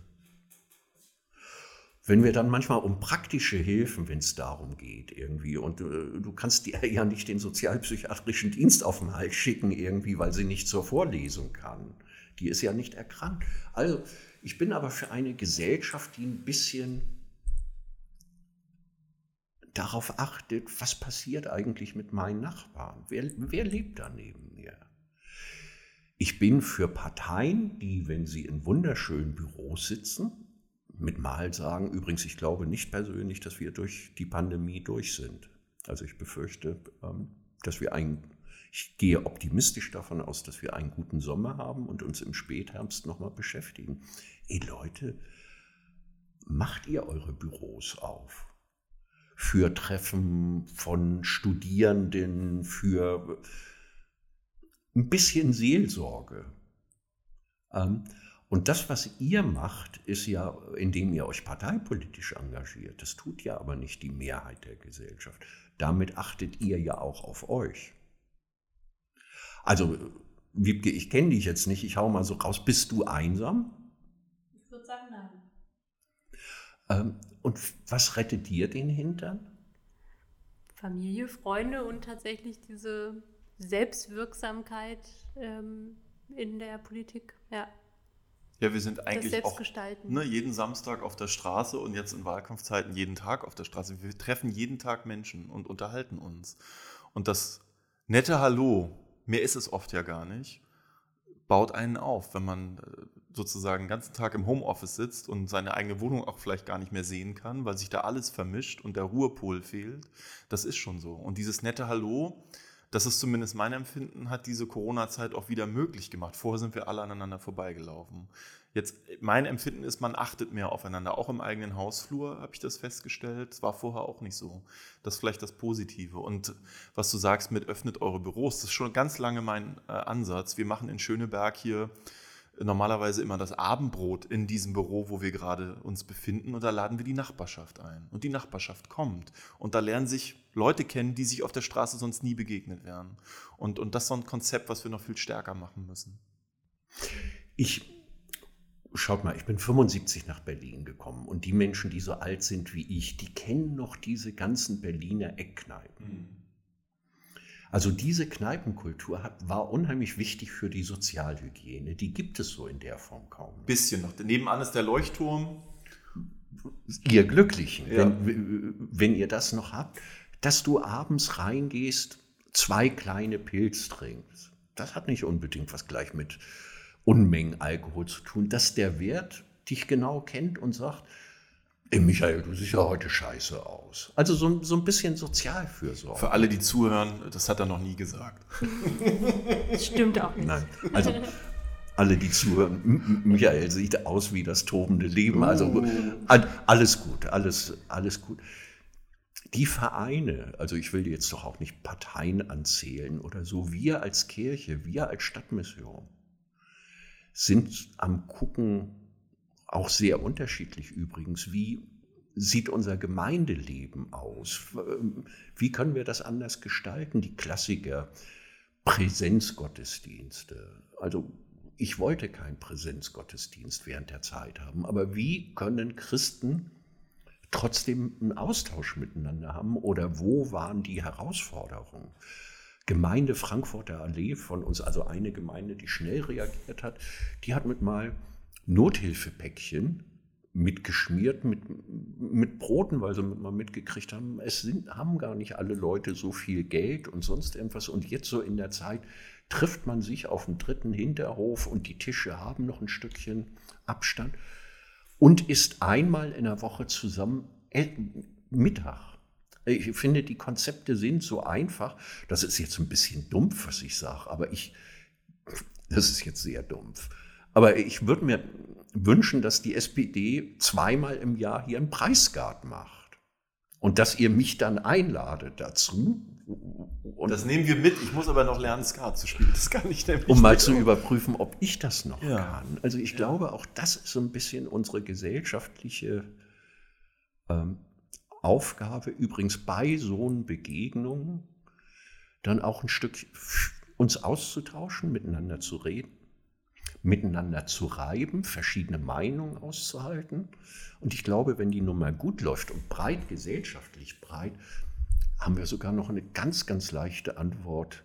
Wenn wir dann manchmal um praktische Hilfen, wenn es darum geht, irgendwie, und äh, du kannst dir ja nicht den sozialpsychiatrischen Dienst auf den Hals schicken, irgendwie, weil sie nicht zur Vorlesung kann. Die ist ja nicht erkrankt. Also, ich bin aber für eine Gesellschaft, die ein bisschen darauf achtet, was passiert eigentlich mit meinen Nachbarn? Wer, wer lebt da neben mir? Ich bin für Parteien, die, wenn sie in wunderschönen Büros sitzen, mit Mal sagen, übrigens, ich glaube nicht persönlich, dass wir durch die Pandemie durch sind. Also ich befürchte, ähm, dass wir einen, ich gehe optimistisch davon aus, dass wir einen guten Sommer haben und uns im Spätherbst nochmal beschäftigen. Ey Leute, macht ihr eure Büros auf? Für Treffen von Studierenden, für ein bisschen Seelsorge. Ähm, und das, was ihr macht, ist ja, indem ihr euch parteipolitisch engagiert. Das tut ja aber nicht die Mehrheit der Gesellschaft. Damit achtet ihr ja auch auf euch. Also, Wiebke, ich kenne dich jetzt nicht, ich hau mal so raus. Bist du einsam? Ich würde sagen, nein. Ähm, und was rettet dir den Hintern? Familie, Freunde und tatsächlich diese Selbstwirksamkeit ähm, in der Politik, ja. Ja, wir sind eigentlich auch ne, jeden Samstag auf der Straße und jetzt in Wahlkampfzeiten jeden Tag auf der Straße. Wir treffen jeden Tag Menschen und unterhalten uns. Und das nette Hallo, mehr ist es oft ja gar nicht, baut einen auf, wenn man äh, sozusagen den ganzen Tag im Homeoffice sitzt und seine eigene Wohnung auch vielleicht gar nicht mehr sehen kann, weil sich da alles vermischt und der Ruhepol fehlt. Das ist schon so. Und dieses nette Hallo, das ist zumindest mein Empfinden, hat diese Corona-Zeit auch wieder möglich gemacht. Vorher sind wir alle aneinander vorbeigelaufen. Jetzt, mein Empfinden ist, man achtet mehr aufeinander. Auch im eigenen Hausflur habe ich das festgestellt. Das war vorher auch nicht so. Das ist vielleicht das Positive. Und was du sagst mit öffnet eure Büros, das ist schon ganz lange mein äh, Ansatz. Wir machen in Schöneberg hier normalerweise immer das Abendbrot in diesem Büro, wo wir gerade uns befinden. Und da laden wir die Nachbarschaft ein. Und die Nachbarschaft kommt. Und da lernen sich Leute kennen, die sich auf der Straße sonst nie begegnet wären. Und, und das ist so ein Konzept, was wir noch viel stärker machen müssen. Ich schaut mal, ich bin 75 nach Berlin gekommen und die Menschen, die so alt sind wie ich, die kennen noch diese ganzen Berliner Eckkneipen. Also diese Kneipenkultur hat, war unheimlich wichtig für die Sozialhygiene. Die gibt es so in der Form kaum. Noch. Bisschen noch. Nebenan ist der Leuchtturm. Ihr Glücklichen, ja. wenn, wenn ihr das noch habt, dass du abends reingehst, zwei kleine Pilz trinkst. Das hat nicht unbedingt was gleich mit Unmengen Alkohol zu tun, dass der Wert dich genau kennt und sagt, Ey, Michael, du siehst ja heute scheiße aus. Also so, so ein bisschen Sozialfürsorge. Für alle, die zuhören, das hat er noch nie gesagt. Das stimmt auch nicht. Nein, also alle, die zuhören, Michael sieht aus wie das tobende Leben. Also uh. alles gut, alles, alles gut. Die Vereine, also ich will jetzt doch auch nicht Parteien anzählen oder so, wir als Kirche, wir als Stadtmission, sind am Gucken, auch sehr unterschiedlich übrigens, wie sieht unser Gemeindeleben aus? Wie können wir das anders gestalten? Die Klassiker, Präsenzgottesdienste. Also ich wollte keinen Präsenzgottesdienst während der Zeit haben, aber wie können Christen trotzdem einen Austausch miteinander haben oder wo waren die Herausforderungen? Gemeinde Frankfurter Allee von uns, also eine Gemeinde, die schnell reagiert hat, die hat mit mal Nothilfepäckchen mitgeschmiert mit, mit Broten, weil sie mal mitgekriegt haben, es sind, haben gar nicht alle Leute so viel Geld und sonst irgendwas. Und jetzt so in der Zeit trifft man sich auf dem dritten Hinterhof und die Tische haben noch ein Stückchen Abstand und isst einmal in der Woche zusammen äh, Mittag. Ich finde, die Konzepte sind so einfach. Das ist jetzt ein bisschen dumpf, was ich sage, aber ich, das ist jetzt sehr dumpf. Aber ich würde mir wünschen, dass die SPD zweimal im Jahr hier einen Preisgard macht. Und dass ihr mich dann einladet dazu. Und das nehmen wir mit. Ich muss aber noch lernen, Skat zu spielen. Das kann ich nämlich Um mal zu überprüfen, ob ich das noch ja. kann. Also ich ja. glaube, auch das ist so ein bisschen unsere gesellschaftliche ähm, Aufgabe, übrigens bei so einer Begegnung, dann auch ein Stück uns auszutauschen, miteinander zu reden, miteinander zu reiben, verschiedene Meinungen auszuhalten. Und ich glaube, wenn die Nummer gut läuft und breit, gesellschaftlich breit, haben wir sogar noch eine ganz, ganz leichte Antwort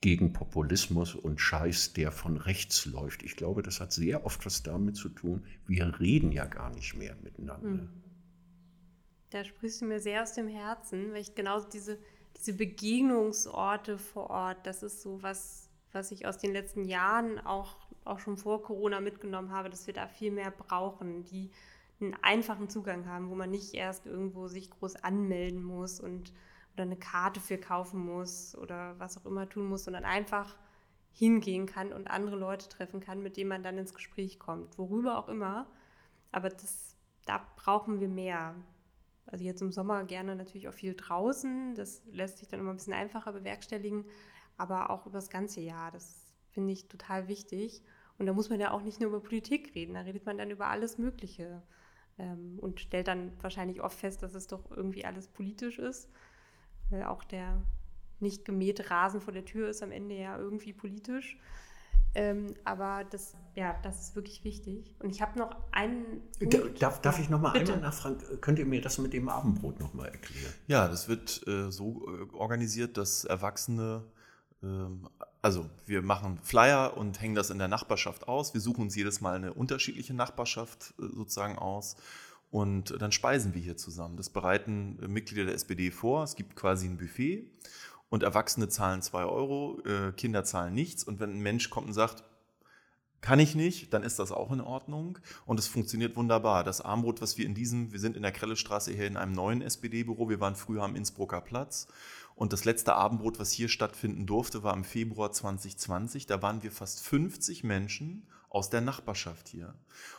gegen Populismus und Scheiß, der von rechts läuft. Ich glaube, das hat sehr oft was damit zu tun, wir reden ja gar nicht mehr miteinander. Mhm. Da sprichst du mir sehr aus dem Herzen, weil ich genau diese, diese Begegnungsorte vor Ort, das ist so was, was ich aus den letzten Jahren auch, auch schon vor Corona mitgenommen habe, dass wir da viel mehr brauchen, die einen einfachen Zugang haben, wo man nicht erst irgendwo sich groß anmelden muss und oder eine Karte für kaufen muss oder was auch immer tun muss, sondern einfach hingehen kann und andere Leute treffen kann, mit denen man dann ins Gespräch kommt, worüber auch immer. Aber das, da brauchen wir mehr. Also jetzt im Sommer gerne natürlich auch viel draußen. Das lässt sich dann immer ein bisschen einfacher bewerkstelligen, aber auch über das ganze Jahr. Das finde ich total wichtig. Und da muss man ja auch nicht nur über Politik reden, da redet man dann über alles Mögliche ähm, und stellt dann wahrscheinlich oft fest, dass es doch irgendwie alles politisch ist. Weil auch der nicht gemähte Rasen vor der Tür ist am Ende ja irgendwie politisch. Ähm, aber das, ja, das ist wirklich wichtig. Und ich habe noch einen. Punkt. Darf, darf ich noch mal Bitte. einmal nachfragen? Könnt ihr mir das mit dem Abendbrot noch mal erklären? Ja, das wird äh, so äh, organisiert, dass Erwachsene, äh, also wir machen Flyer und hängen das in der Nachbarschaft aus. Wir suchen uns jedes Mal eine unterschiedliche Nachbarschaft äh, sozusagen aus. Und dann speisen wir hier zusammen. Das bereiten Mitglieder der SPD vor. Es gibt quasi ein Buffet und Erwachsene zahlen zwei Euro, äh, Kinder zahlen nichts. Und wenn ein Mensch kommt und sagt, kann ich nicht, dann ist das auch in Ordnung und es funktioniert wunderbar. Das Armbrot, was wir in diesem, wir sind in der Krellestraße hier in einem neuen SPD-Büro, wir waren früher am Innsbrucker Platz und das letzte Abendbrot, was hier stattfinden durfte, war im Februar 2020. Da waren wir fast 50 Menschen aus der Nachbarschaft hier.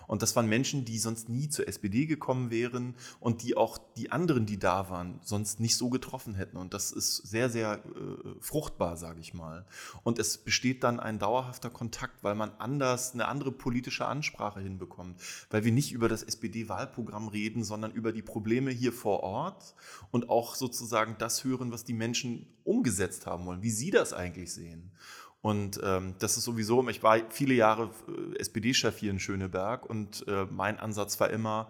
Und das waren Menschen, die sonst nie zur SPD gekommen wären und die auch die anderen, die da waren, sonst nicht so getroffen hätten. Und das ist sehr, sehr äh, fruchtbar, sage ich mal. Und es besteht dann ein dauerhafter Kontakt, weil man anders eine andere politische Ansprache hinbekommt, weil wir nicht über das SPD-Wahlprogramm reden, sondern über die Probleme hier vor Ort und auch sozusagen das hören, was die Menschen umgesetzt haben wollen, wie sie das eigentlich sehen. Und ähm, das ist sowieso, ich war viele Jahre äh, SPD-Chef hier in Schöneberg und äh, mein Ansatz war immer,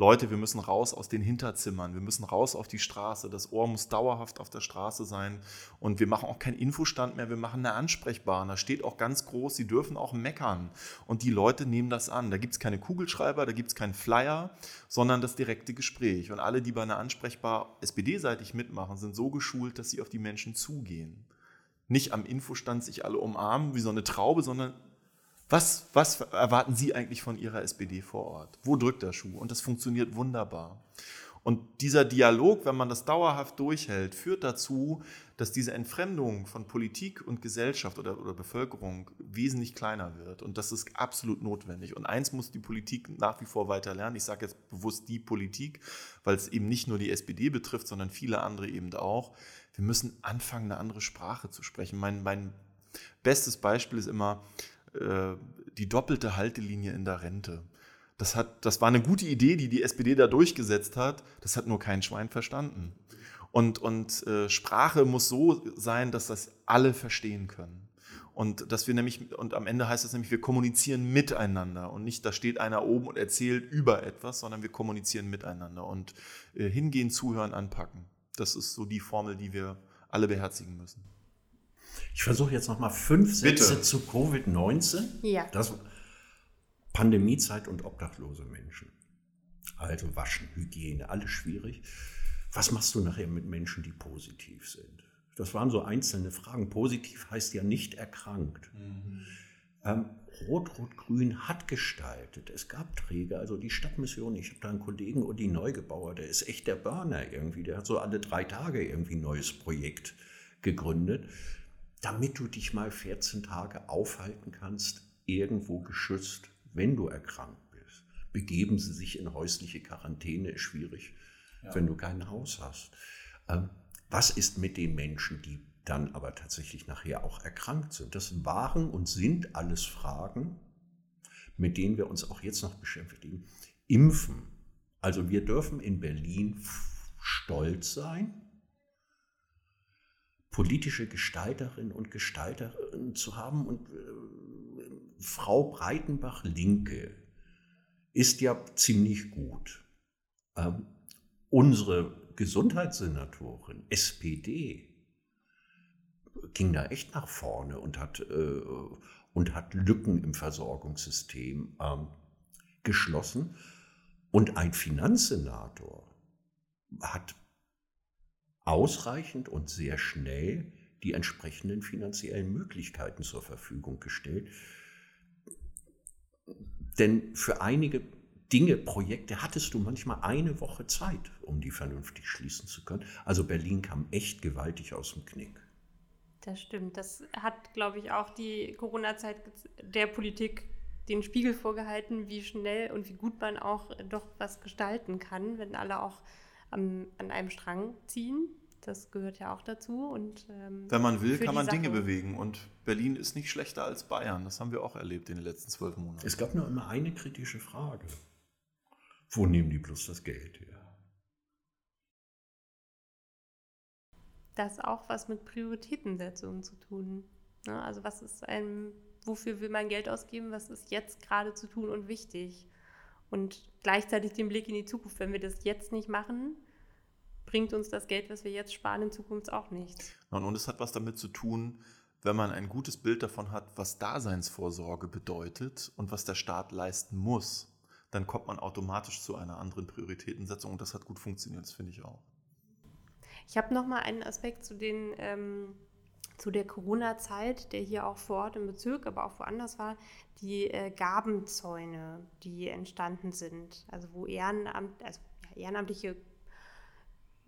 Leute, wir müssen raus aus den Hinterzimmern, wir müssen raus auf die Straße, das Ohr muss dauerhaft auf der Straße sein. Und wir machen auch keinen Infostand mehr, wir machen eine Ansprechbaren, da steht auch ganz groß, sie dürfen auch meckern. Und die Leute nehmen das an. Da gibt es keine Kugelschreiber, da gibt es keinen Flyer, sondern das direkte Gespräch. Und alle, die bei einer Ansprechbar SPD-seitig mitmachen, sind so geschult, dass sie auf die Menschen zugehen nicht am Infostand sich alle umarmen wie so eine Traube, sondern was, was erwarten Sie eigentlich von Ihrer SPD vor Ort? Wo drückt der Schuh? Und das funktioniert wunderbar. Und dieser Dialog, wenn man das dauerhaft durchhält, führt dazu, dass diese Entfremdung von Politik und Gesellschaft oder, oder Bevölkerung wesentlich kleiner wird. Und das ist absolut notwendig. Und eins muss die Politik nach wie vor weiter lernen. Ich sage jetzt bewusst die Politik, weil es eben nicht nur die SPD betrifft, sondern viele andere eben auch wir müssen anfangen, eine andere Sprache zu sprechen. Mein, mein bestes Beispiel ist immer äh, die doppelte Haltelinie in der Rente. Das, hat, das war eine gute Idee, die die SPD da durchgesetzt hat. Das hat nur kein Schwein verstanden. Und, und äh, Sprache muss so sein, dass das alle verstehen können. Und dass wir nämlich, und am Ende heißt es nämlich, wir kommunizieren miteinander und nicht, da steht einer oben und erzählt über etwas, sondern wir kommunizieren miteinander und äh, hingehen, zuhören, anpacken. Das ist so die Formel, die wir alle beherzigen müssen. Ich versuche jetzt noch mal fünf Sätze Bitte. zu Covid-19. Ja. Das Pandemiezeit und obdachlose Menschen. Also Waschen, Hygiene, alles schwierig. Was machst du nachher mit Menschen, die positiv sind? Das waren so einzelne Fragen. Positiv heißt ja nicht erkrankt. Mhm. Ähm, Rot-Rot-Grün hat gestaltet. Es gab Träger, also die Stadtmission. Ich habe da einen Kollegen, Udi Neugebauer, der ist echt der Burner irgendwie. Der hat so alle drei Tage irgendwie ein neues Projekt gegründet, damit du dich mal 14 Tage aufhalten kannst, irgendwo geschützt, wenn du erkrankt bist. Begeben sie sich in häusliche Quarantäne, ist schwierig, ja. wenn du kein Haus hast. Ähm, was ist mit den Menschen, die dann aber tatsächlich nachher auch erkrankt sind. Das waren und sind alles Fragen, mit denen wir uns auch jetzt noch beschäftigen. Impfen. Also wir dürfen in Berlin stolz sein, politische Gestalterinnen und Gestalter zu haben. Und äh, Frau Breitenbach Linke ist ja ziemlich gut. Ähm, unsere Gesundheitssenatorin SPD ging da echt nach vorne und hat, äh, und hat Lücken im Versorgungssystem ähm, geschlossen. Und ein Finanzsenator hat ausreichend und sehr schnell die entsprechenden finanziellen Möglichkeiten zur Verfügung gestellt. Denn für einige Dinge, Projekte hattest du manchmal eine Woche Zeit, um die vernünftig schließen zu können. Also Berlin kam echt gewaltig aus dem Knick. Das stimmt. Das hat, glaube ich, auch die Corona-Zeit der Politik den Spiegel vorgehalten, wie schnell und wie gut man auch doch was gestalten kann, wenn alle auch am, an einem Strang ziehen. Das gehört ja auch dazu. Und, ähm, wenn man will, kann man Sache. Dinge bewegen. Und Berlin ist nicht schlechter als Bayern. Das haben wir auch erlebt in den letzten zwölf Monaten. Es gab nur immer eine kritische Frage. Wo nehmen die bloß das Geld her? Das auch was mit Prioritätensetzungen zu tun. Ne? Also was ist ein, wofür will man Geld ausgeben, was ist jetzt gerade zu tun und wichtig? Und gleichzeitig den Blick in die Zukunft. Wenn wir das jetzt nicht machen, bringt uns das Geld, was wir jetzt sparen, in Zukunft auch nichts. Und es hat was damit zu tun, wenn man ein gutes Bild davon hat, was Daseinsvorsorge bedeutet und was der Staat leisten muss, dann kommt man automatisch zu einer anderen Prioritätensetzung und das hat gut funktioniert, das finde ich auch. Ich habe noch mal einen Aspekt zu den ähm, zu der Corona-Zeit, der hier auch vor Ort im Bezirk, aber auch woanders war, die äh, Gabenzäune, die entstanden sind. Also wo Ehrenamt, also ja, Ehrenamtliche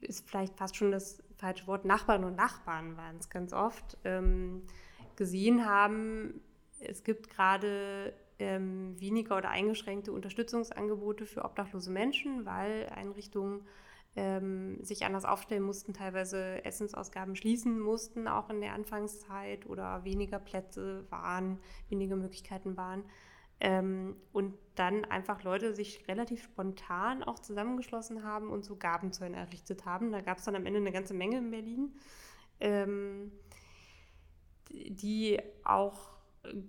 ist vielleicht fast schon das falsche Wort, Nachbarn und Nachbarn waren es ganz oft, ähm, gesehen haben, es gibt gerade ähm, weniger oder eingeschränkte Unterstützungsangebote für obdachlose Menschen, weil Einrichtungen ähm, sich anders aufstellen mussten, teilweise Essensausgaben schließen mussten, auch in der Anfangszeit oder weniger Plätze waren, weniger Möglichkeiten waren. Ähm, und dann einfach Leute sich relativ spontan auch zusammengeschlossen haben und so Gabenzäune errichtet haben. Da gab es dann am Ende eine ganze Menge in Berlin, ähm, die auch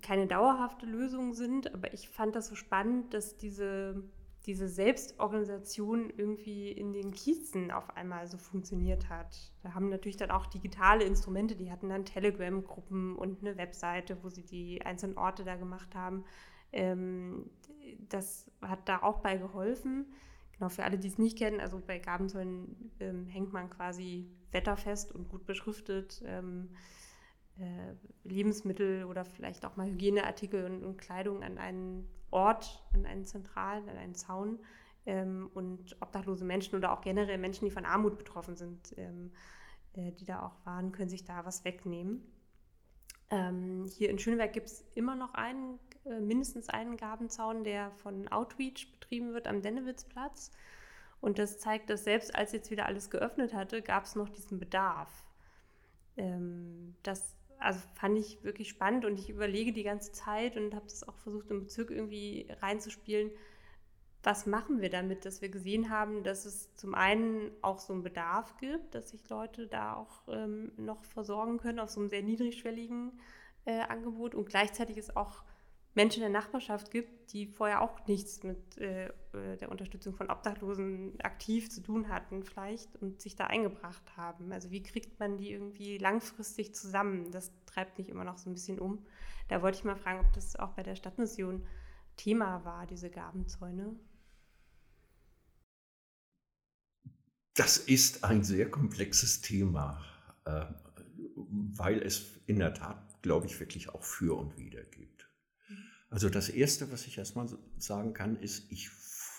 keine dauerhafte Lösung sind. Aber ich fand das so spannend, dass diese, diese Selbstorganisation irgendwie in den Kiezen auf einmal so funktioniert hat. Da haben natürlich dann auch digitale Instrumente, die hatten dann Telegram-Gruppen und eine Webseite, wo sie die einzelnen Orte da gemacht haben. Ähm, das hat da auch bei geholfen. Genau, für alle, die es nicht kennen, also bei Gabenzäunen ähm, hängt man quasi wetterfest und gut beschriftet ähm, äh, Lebensmittel oder vielleicht auch mal Hygieneartikel und, und, Kleidung an einen Ort, an einen zentralen, an einen Zaun. Ähm, und obdachlose Menschen oder auch generell Menschen, die von Armut betroffen sind, ähm, äh, die da auch waren, können sich da was wegnehmen. Ähm, hier in Schöneberg gibt es immer noch einen äh, mindestens einen Gabenzaun, der von Outreach betrieben wird am Dennewitzplatz. Und das zeigt, dass selbst als jetzt wieder alles geöffnet hatte, gab es noch diesen Bedarf. Ähm, das also fand ich wirklich spannend und ich überlege die ganze Zeit und habe das auch versucht im Bezirk irgendwie reinzuspielen. Was machen wir damit, dass wir gesehen haben, dass es zum einen auch so einen Bedarf gibt, dass sich Leute da auch ähm, noch versorgen können auf so einem sehr niedrigschwelligen äh, Angebot und gleichzeitig ist auch Menschen in der Nachbarschaft gibt, die vorher auch nichts mit äh, äh, der Unterstützung von Obdachlosen aktiv zu tun hatten vielleicht und sich da eingebracht haben. Also wie kriegt man die irgendwie langfristig zusammen? Das treibt mich immer noch so ein bisschen um. Da wollte ich mal fragen, ob das auch bei der Stadtmission Thema war, diese Gabenzäune. Das ist ein sehr komplexes Thema, äh, weil es in der Tat, glaube ich, wirklich auch für und wider gibt. Also das Erste, was ich erstmal sagen kann, ist, ich,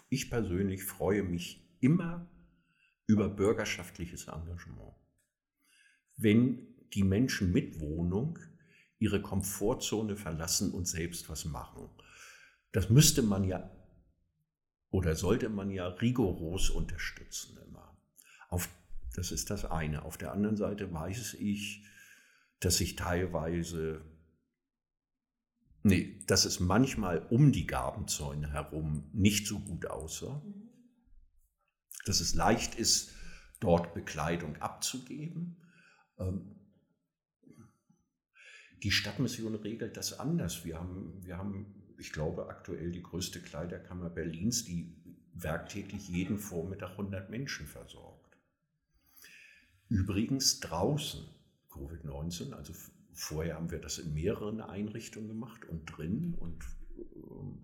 ich persönlich freue mich immer über bürgerschaftliches Engagement. Wenn die Menschen mit Wohnung ihre Komfortzone verlassen und selbst was machen. Das müsste man ja oder sollte man ja rigoros unterstützen immer. Auf, das ist das eine. Auf der anderen Seite weiß ich, dass sich teilweise Nee, dass es manchmal um die Gabenzäune herum nicht so gut aussah. Dass es leicht ist, dort Bekleidung abzugeben. Ähm, die Stadtmission regelt das anders. Wir haben, wir haben, ich glaube, aktuell die größte Kleiderkammer Berlins, die werktäglich jeden Vormittag 100 Menschen versorgt. Übrigens draußen, Covid-19, also Vorher haben wir das in mehreren Einrichtungen gemacht und drin und ähm,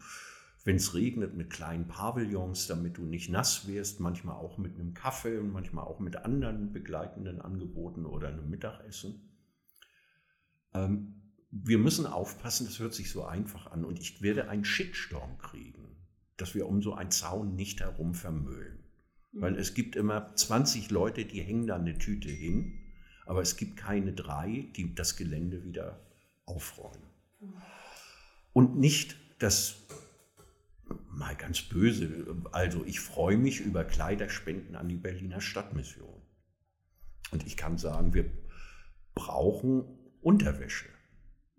wenn es regnet mit kleinen Pavillons, damit du nicht nass wirst, manchmal auch mit einem Kaffee und manchmal auch mit anderen begleitenden Angeboten oder einem Mittagessen. Ähm, wir müssen aufpassen, das hört sich so einfach an und ich werde einen Shitstorm kriegen, dass wir um so einen Zaun nicht herum vermüllen. Mhm. Weil es gibt immer 20 Leute, die hängen da eine Tüte hin aber es gibt keine drei, die das Gelände wieder aufräumen. Und nicht das, mal ganz böse, also ich freue mich über Kleiderspenden an die Berliner Stadtmission. Und ich kann sagen, wir brauchen Unterwäsche.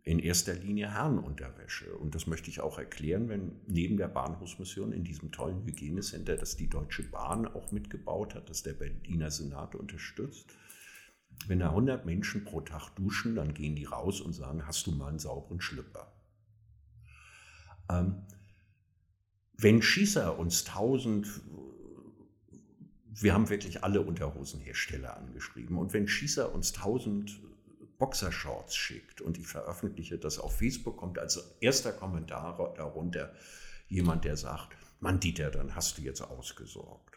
In erster Linie Herrenunterwäsche. Und das möchte ich auch erklären, wenn neben der Bahnhofsmission in diesem tollen Hygienecenter, das die Deutsche Bahn auch mitgebaut hat, das der Berliner Senat unterstützt, wenn da 100 Menschen pro Tag duschen, dann gehen die raus und sagen, hast du mal einen sauberen Schlüpper? Ähm, wenn Schießer uns 1000, wir haben wirklich alle Unterhosenhersteller angeschrieben, und wenn Schießer uns 1000 Boxershorts schickt und ich veröffentliche das auf Facebook, kommt als erster Kommentar darunter jemand, der sagt, Mann Dieter, dann hast du jetzt ausgesorgt.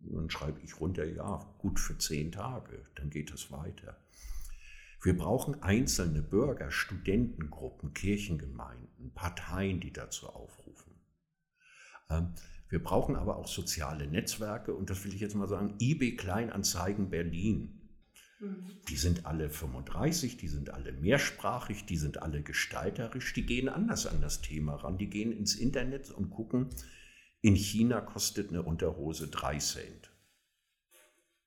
Und dann schreibe ich runter, ja, gut für zehn Tage, dann geht es weiter. Wir brauchen einzelne Bürger, Studentengruppen, Kirchengemeinden, Parteien, die dazu aufrufen. Ähm, wir brauchen aber auch soziale Netzwerke und das will ich jetzt mal sagen, eBay Kleinanzeigen Berlin Mhm. Die sind alle 35, die sind alle mehrsprachig, die sind alle gestalterisch, die gehen anders an das Thema ran. Die gehen ins Internet und gucken, in China kostet eine Unterhose drei Cent.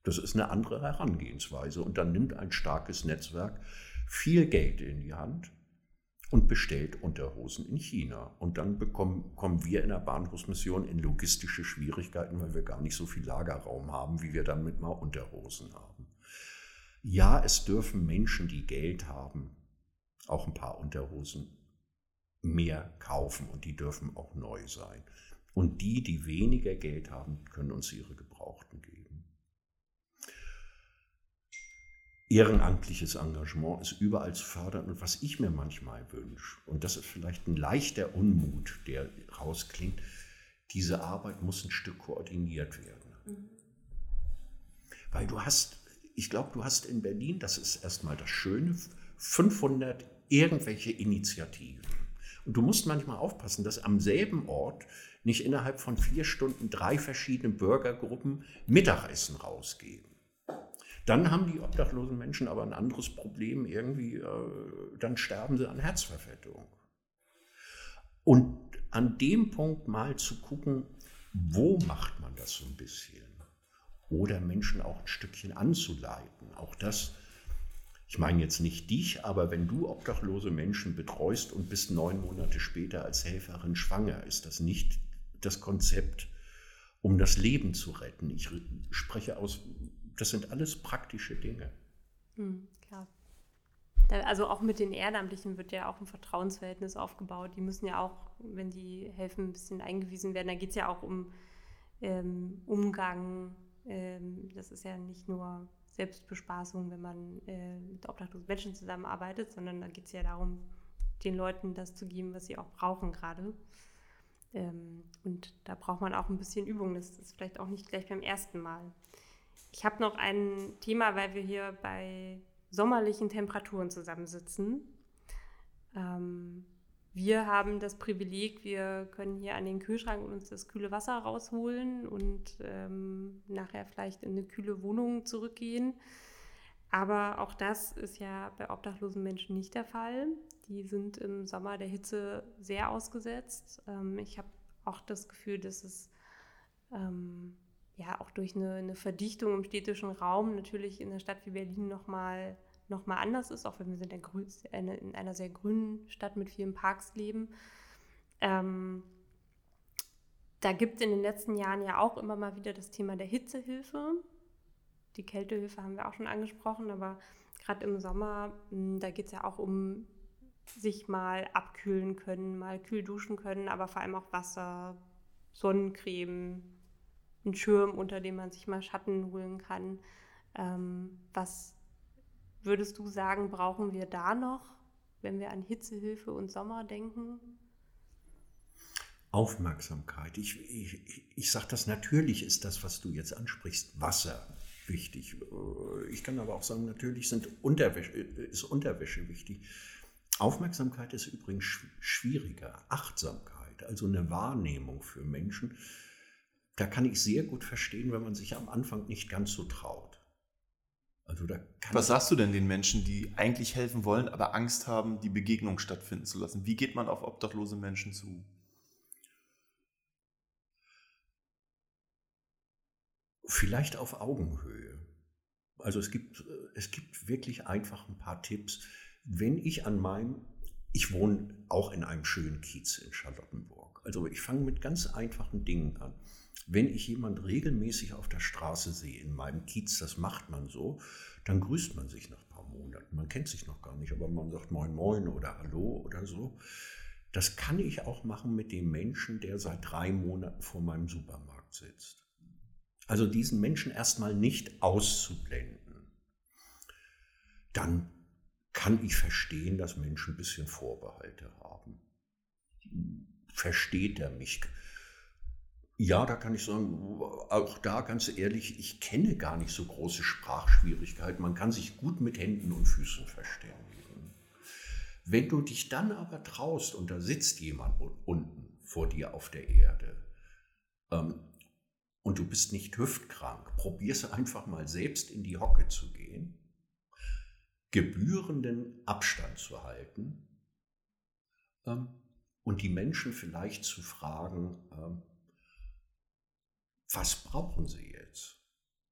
Das ist eine andere Herangehensweise. Und dann nimmt ein starkes Netzwerk viel Geld in die Hand und bestellt Unterhosen in China. Und dann bekommen, kommen wir in der Bahnhofsmission in logistische Schwierigkeiten, weil wir gar nicht so viel Lagerraum haben, wie wir dann mit mal Unterhosen haben. Ja, es dürfen Menschen, die Geld haben, auch ein paar Unterhosen mehr kaufen und die dürfen auch neu sein. Und die, die weniger Geld haben, können uns ihre Gebrauchten geben. ehrenamtliches Engagement ist überall zu fördern. Und was ich mir manchmal wünsche, und das ist vielleicht ein leichter Unmut, der rausklingt, diese Arbeit muss ein Stück koordiniert werden. Weil du hast, ich glaube, du hast in Berlin, das ist erstmal das Schöne, 500 irgendwelche Initiativen. Und du musst manchmal aufpassen, dass am selben Ort nicht innerhalb von vier Stunden drei verschiedene Bürgergruppen Mittagessen rausgeben. Dann haben die obdachlosen Menschen aber ein anderes Problem irgendwie, äh, dann sterben sie an Herzverfettung. Und an dem Punkt mal zu gucken, wo macht man das so ein bisschen? Oder Menschen auch ein Stückchen anzuleiten. Auch das, ich meine jetzt nicht dich, aber wenn du obdachlose Menschen betreust und bist neun Monate später als Helferin schwanger, ist das nicht das Konzept, um das Leben zu retten. Ich spreche aus das sind alles praktische Dinge. Mhm, klar. Also auch mit den Ehrenamtlichen wird ja auch ein Vertrauensverhältnis aufgebaut. Die müssen ja auch, wenn die helfen, ein bisschen eingewiesen werden. Da geht es ja auch um ähm, Umgang. Ähm, das ist ja nicht nur Selbstbespaßung, wenn man äh, mit obdachlosen Menschen zusammenarbeitet, sondern da geht es ja darum, den Leuten das zu geben, was sie auch brauchen gerade. Ähm, und da braucht man auch ein bisschen Übung. Das ist vielleicht auch nicht gleich beim ersten Mal. Ich habe noch ein Thema, weil wir hier bei sommerlichen Temperaturen zusammensitzen. Ähm, wir haben das Privileg, wir können hier an den Kühlschrank uns das kühle Wasser rausholen und ähm, nachher vielleicht in eine kühle Wohnung zurückgehen. Aber auch das ist ja bei obdachlosen Menschen nicht der Fall. Die sind im Sommer der Hitze sehr ausgesetzt. Ähm, ich habe auch das Gefühl, dass es ähm, ja auch durch eine, eine, Verdichtung im städtischen Raum natürlich in einer Stadt wie Berlin nochmal noch mal anders ist, auch wenn wir in, in einer sehr grünen Stadt mit vielen Parks leben. Ähm, da gibt es in den letzten Jahren ja auch immer mal wieder das Thema der Hitzehilfe. Die Kältehilfe haben wir auch schon angesprochen, aber gerade im Sommer, hm, da geht es ja auch um sich mal abkühlen können, mal kühl duschen können, aber vor allem auch Wasser, Sonnencreme, einen Schirm, unter dem man sich mal Schatten holen kann. Ähm, was würdest du sagen, brauchen wir da noch, wenn wir an Hitzehilfe und Sommer denken? Aufmerksamkeit. Ich, ich, ich sage das natürlich, ist das, was du jetzt ansprichst, Wasser wichtig. Ich kann aber auch sagen, natürlich sind Unterwäsche, ist Unterwäsche wichtig. Aufmerksamkeit ist übrigens schwieriger. Achtsamkeit, also eine Wahrnehmung für Menschen da kann ich sehr gut verstehen, wenn man sich am Anfang nicht ganz so traut. Also da Was sagst du denn den Menschen, die eigentlich helfen wollen, aber Angst haben, die Begegnung stattfinden zu lassen? Wie geht man auf obdachlose Menschen zu? Vielleicht auf Augenhöhe. Also es gibt, es gibt wirklich einfach ein paar Tipps. Wenn ich an meinem, ich wohne auch in einem schönen Kiez in Charlottenburg. Also ich fange mit ganz einfachen Dingen an. Wenn ich jemand regelmäßig auf der Straße sehe, in meinem Kiez, das macht man so, dann grüßt man sich nach ein paar Monaten. Man kennt sich noch gar nicht, aber man sagt Moin Moin oder Hallo oder so. Das kann ich auch machen mit dem Menschen, der seit drei Monaten vor meinem Supermarkt sitzt. Also diesen Menschen erstmal nicht auszublenden. Dann kann ich verstehen, dass Menschen ein bisschen Vorbehalte haben. Versteht er mich? Ja, da kann ich sagen, auch da ganz ehrlich, ich kenne gar nicht so große Sprachschwierigkeiten. Man kann sich gut mit Händen und Füßen verständigen. Wenn du dich dann aber traust und da sitzt jemand unten vor dir auf der Erde ähm, und du bist nicht hüftkrank, probierst einfach mal selbst in die Hocke zu gehen gebührenden Abstand zu halten ähm, und die Menschen vielleicht zu fragen, ähm, was brauchen sie jetzt?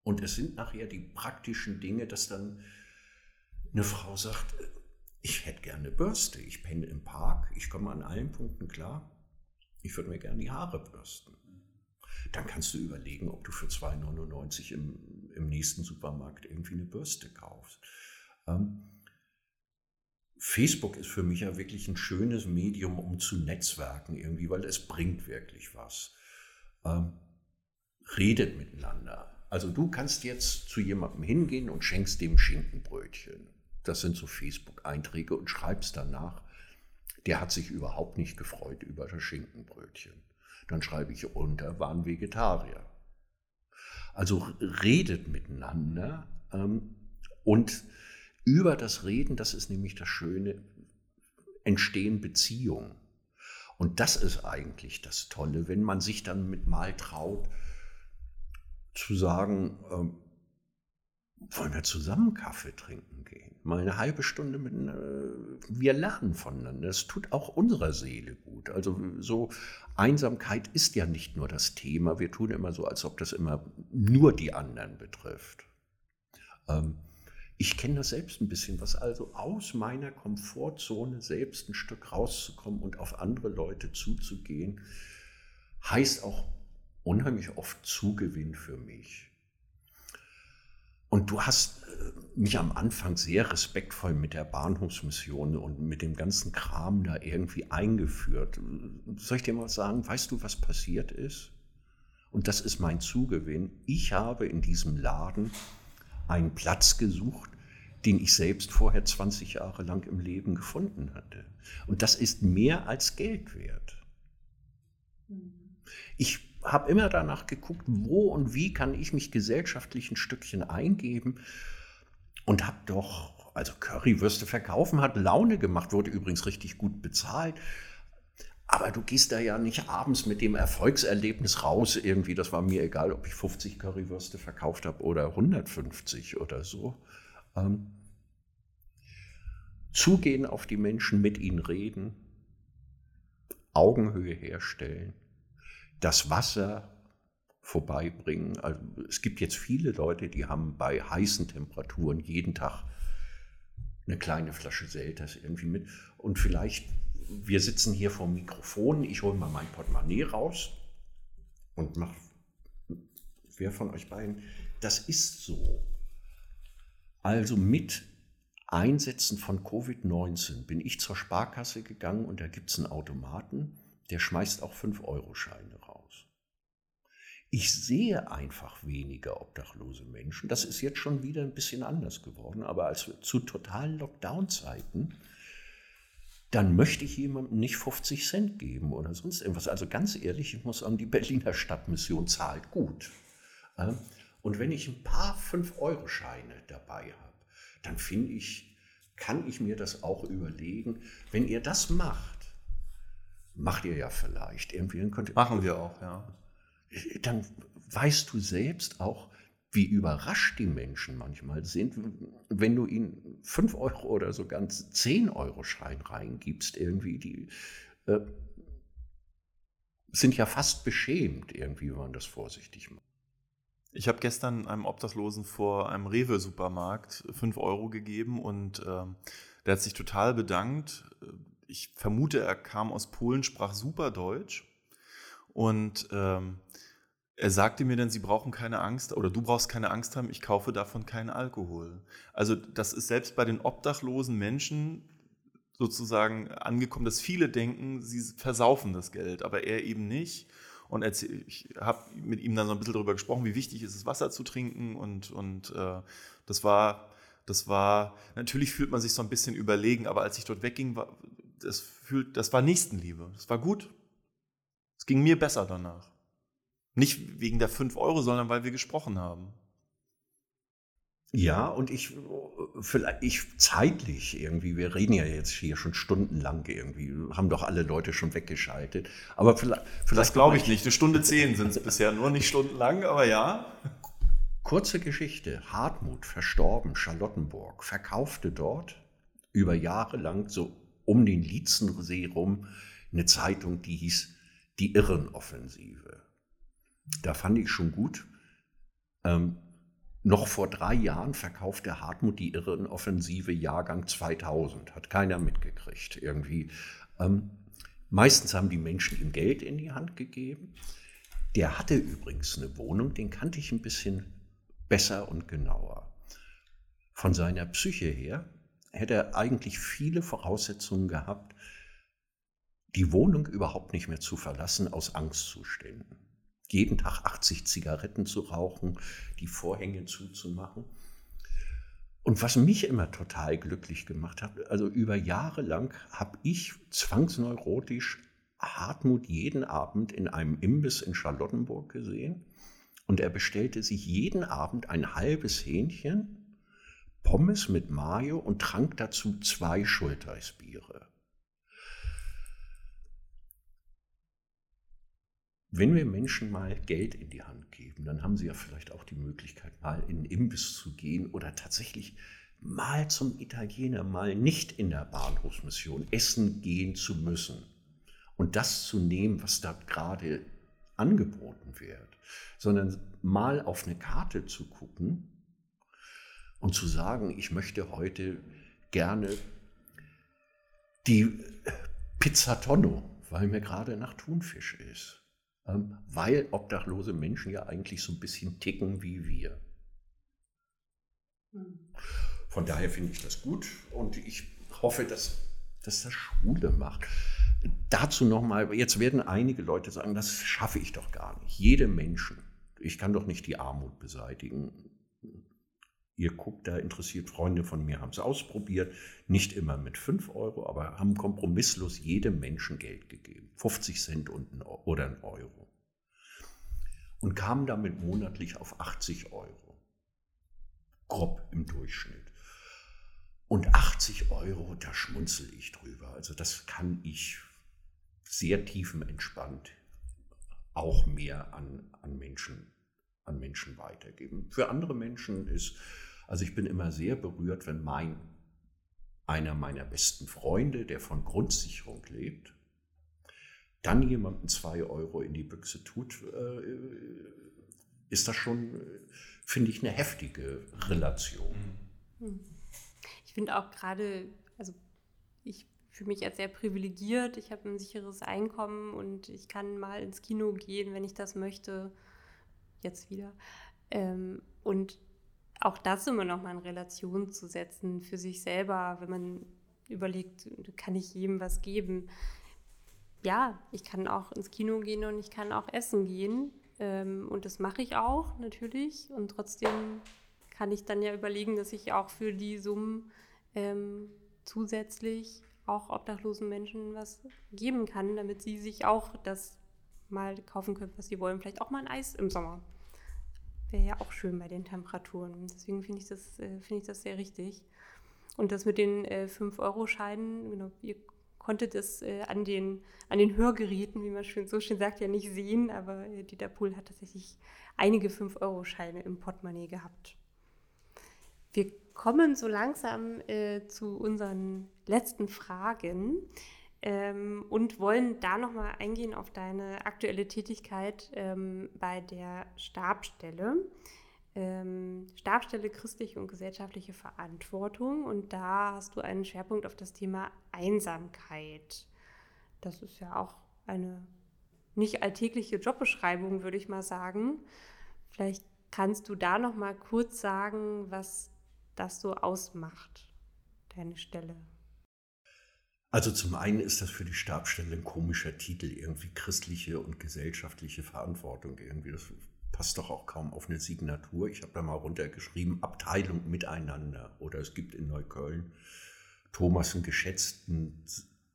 Und es sind nachher die praktischen Dinge, dass dann eine Frau sagt, ich hätte gerne eine Bürste, ich penne im Park, ich komme an allen Punkten klar, ich würde mir gerne die Haare bürsten. Dann kannst du überlegen, ob du für 2,99 im, im nächsten Supermarkt irgendwie eine Bürste kaufst. Facebook ist für mich ja wirklich ein schönes Medium, um zu netzwerken irgendwie, weil es bringt wirklich was. Ähm, redet miteinander. Also du kannst jetzt zu jemandem hingehen und schenkst dem Schinkenbrötchen. Das sind so Facebook-Einträge und schreibst danach, der hat sich überhaupt nicht gefreut über das Schinkenbrötchen. Dann schreibe ich unter, waren Vegetarier. Also redet miteinander ähm, und über das Reden, das ist nämlich das Schöne, entstehen Beziehungen. Und das ist eigentlich das Tolle, wenn man sich dann mit mal traut, zu sagen, ähm, wollen wir zusammen Kaffee trinken gehen? Mal eine halbe Stunde mit, äh, wir lernen voneinander. Das tut auch unserer Seele gut. Also so Einsamkeit ist ja nicht nur das Thema. Wir tun immer so, als ob das immer nur die anderen betrifft. Ähm, ich kenne das selbst ein bisschen, was also aus meiner Komfortzone selbst ein Stück rauszukommen und auf andere Leute zuzugehen, heißt auch unheimlich oft Zugewinn für mich. Und du hast äh, mich am Anfang sehr respektvoll mit der Bahnhofsmission und mit dem ganzen Kram da irgendwie eingeführt. Soll ich dir mal sagen, weißt du, was passiert ist? Und das ist mein Zugewinn. Ich habe in diesem Laden einen Platz gesucht, den ich selbst vorher 20 Jahre lang im Leben gefunden hatte. Und das ist mehr als Geld wert. Ich habe immer danach geguckt, wo und wie kann ich mich gesellschaftlich ein Stückchen eingeben und habe doch, also Currywürste verkaufen hat Laune gemacht, wurde übrigens richtig gut bezahlt. Aber du gehst da ja nicht abends mit dem Erfolgserlebnis raus irgendwie. Das war mir egal, ob ich 50 Currywürste verkauft habe oder 150 oder so. Ähm, zugehen auf die Menschen, mit ihnen reden, Augenhöhe herstellen, das Wasser vorbeibringen. Also es gibt jetzt viele Leute, die haben bei heißen Temperaturen jeden Tag eine kleine Flasche Selters irgendwie mit. Und vielleicht, wir sitzen hier vor dem Mikrofon, ich hole mal mein Portemonnaie raus und mache, wer von euch beiden, das ist so. Also mit Einsätzen von Covid-19 bin ich zur Sparkasse gegangen und da gibt es einen Automaten, der schmeißt auch 5-Euro-Scheine raus. Ich sehe einfach weniger obdachlose Menschen. Das ist jetzt schon wieder ein bisschen anders geworden, aber als zu totalen Lockdown-Zeiten, dann möchte ich jemandem nicht 50 Cent geben oder sonst irgendwas. Also ganz ehrlich, ich muss sagen, die Berliner Stadtmission zahlt gut. Und wenn ich ein paar 5-Euro-Scheine dabei habe, dann finde ich, kann ich mir das auch überlegen. Wenn ihr das macht, macht ihr ja vielleicht irgendwie. Könnt Machen wir auch, ja. Dann weißt du selbst auch, wie überrascht die Menschen manchmal sind, wenn du ihnen 5 Euro oder so ganz 10 Euro Schein reingibst, irgendwie, die äh, sind ja fast beschämt, irgendwie, wenn man das vorsichtig macht. Ich habe gestern einem Obdachlosen vor einem Rewe-Supermarkt 5 Euro gegeben und ähm, der hat sich total bedankt. Ich vermute, er kam aus Polen, sprach super Deutsch und ähm, er sagte mir dann, Sie brauchen keine Angst oder du brauchst keine Angst haben, ich kaufe davon keinen Alkohol. Also das ist selbst bei den obdachlosen Menschen sozusagen angekommen, dass viele denken, sie versaufen das Geld, aber er eben nicht. Und ich habe mit ihm dann so ein bisschen darüber gesprochen, wie wichtig ist es, Wasser zu trinken. Und, und äh, das war, das war, natürlich fühlt man sich so ein bisschen überlegen, aber als ich dort wegging, war, das, fühlt, das war Nächstenliebe. Das war gut. Es ging mir besser danach. Nicht wegen der 5 Euro, sondern weil wir gesprochen haben. Ja, und ich, vielleicht, ich zeitlich irgendwie, wir reden ja jetzt hier schon stundenlang irgendwie, haben doch alle Leute schon weggeschaltet. Aber vielleicht. vielleicht das glaube ich nicht. Eine Stunde zehn sind es bisher nur, nicht stundenlang, aber ja. Kurze Geschichte. Hartmut, verstorben, Charlottenburg, verkaufte dort über Jahre lang so um den Lietzensee rum eine Zeitung, die hieß Die Irrenoffensive. Da fand ich schon gut. Ähm, noch vor drei Jahren verkaufte Hartmut die Irrenoffensive Jahrgang 2000. Hat keiner mitgekriegt irgendwie. Ähm, meistens haben die Menschen ihm Geld in die Hand gegeben. Der hatte übrigens eine Wohnung, den kannte ich ein bisschen besser und genauer. Von seiner Psyche her hätte er eigentlich viele Voraussetzungen gehabt, die Wohnung überhaupt nicht mehr zu verlassen aus Angstzuständen. Jeden Tag 80 Zigaretten zu rauchen, die Vorhänge zuzumachen. Und was mich immer total glücklich gemacht hat, also über Jahre lang habe ich zwangsneurotisch Hartmut jeden Abend in einem Imbiss in Charlottenburg gesehen und er bestellte sich jeden Abend ein halbes Hähnchen, Pommes mit Mayo und trank dazu zwei Schulteisbiere. Wenn wir Menschen mal Geld in die Hand geben, dann haben sie ja vielleicht auch die Möglichkeit, mal in einen Imbiss zu gehen oder tatsächlich mal zum Italiener, mal nicht in der Bahnhofsmission essen gehen zu müssen und das zu nehmen, was da gerade angeboten wird, sondern mal auf eine Karte zu gucken und zu sagen, ich möchte heute gerne die Pizza Tonno, weil mir gerade nach Thunfisch ist. Ähm, weil obdachlose Menschen ja eigentlich so ein bisschen ticken wie wir. Hm. Von daher finde ich das gut und ich hoffe, dass, dass das Schule macht. Dazu nochmal, jetzt werden einige Leute sagen, das schaffe ich doch gar nicht. Jede Menschen, ich kann doch nicht die Armut beseitigen. Ihr guckt da interessiert, Freunde von mir haben es ausprobiert, nicht immer mit 5 Euro, aber haben kompromisslos jedem Menschen Geld gegeben. 50 Cent und ein, oder ein Euro. Und kamen damit monatlich auf 80 Euro. Grob im Durchschnitt. Und 80 Euro, da schmunzel ich drüber. Also das kann ich sehr tiefenentspannt auch mehr an, an, Menschen, an Menschen weitergeben. Für andere Menschen ist, also ich bin immer sehr berührt, wenn mein, einer meiner besten Freunde, der von Grundsicherung lebt, dann jemandem zwei Euro in die Büchse tut, äh, ist das schon, finde ich, eine heftige Relation. Hm. Ich finde auch gerade, also ich fühle mich als sehr privilegiert. Ich habe ein sicheres Einkommen und ich kann mal ins Kino gehen, wenn ich das möchte. Jetzt wieder. Ähm, und auch das immer noch mal in Relation zu setzen für sich selber, wenn man überlegt, kann ich jedem was geben? Ja, ich kann auch ins Kino gehen und ich kann auch essen gehen. Ähm, und das mache ich auch natürlich. Und trotzdem kann ich dann ja überlegen, dass ich auch für die Summen ähm, zusätzlich auch obdachlosen Menschen was geben kann, damit sie sich auch das mal kaufen können, was sie wollen. Vielleicht auch mal ein Eis im Sommer. Wäre ja auch schön bei den Temperaturen. Deswegen finde ich, das, äh, find ich das sehr richtig. Und das mit den äh, 5-Euro-Scheinen, genau, ihr konntet es äh, an, den, an den Hörgeräten, wie man schön, so schön sagt, ja nicht sehen, aber äh, Dieter Pohl hat tatsächlich einige 5-Euro-Scheine im Portemonnaie gehabt. Wir kommen so langsam äh, zu unseren letzten Fragen ähm, und wollen da nochmal eingehen auf deine aktuelle Tätigkeit ähm, bei der Stabstelle. Ähm, Stabstelle christliche und gesellschaftliche Verantwortung und da hast du einen Schwerpunkt auf das Thema Einsamkeit. Das ist ja auch eine nicht alltägliche Jobbeschreibung, würde ich mal sagen. Vielleicht kannst du da noch mal kurz sagen, was das so ausmacht, deine Stelle? Also zum einen ist das für die Stabstelle ein komischer Titel, irgendwie christliche und gesellschaftliche Verantwortung. Irgendwie, das passt doch auch kaum auf eine Signatur. Ich habe da mal runtergeschrieben, Abteilung miteinander. Oder es gibt in Neukölln Thomas, einen geschätzten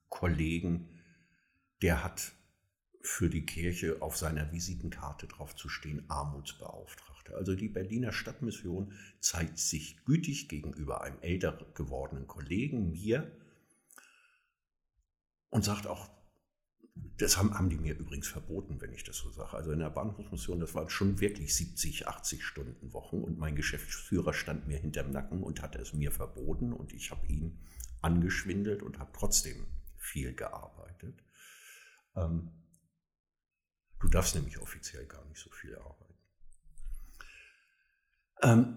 Kollegen, der hat für die Kirche auf seiner Visitenkarte drauf zu stehen, Armutsbeauftragter. Also die Berliner Stadtmission zeigt sich gütig gegenüber einem älter gewordenen Kollegen, mir, und sagt auch, das haben, haben die mir übrigens verboten, wenn ich das so sage. Also in der Bahnhofsmission, das waren schon wirklich 70, 80 Stunden Wochen und mein Geschäftsführer stand mir hinterm Nacken und hatte es mir verboten und ich habe ihn angeschwindelt und habe trotzdem viel gearbeitet. Ähm, du darfst nämlich offiziell gar nicht so viel arbeiten. Ähm,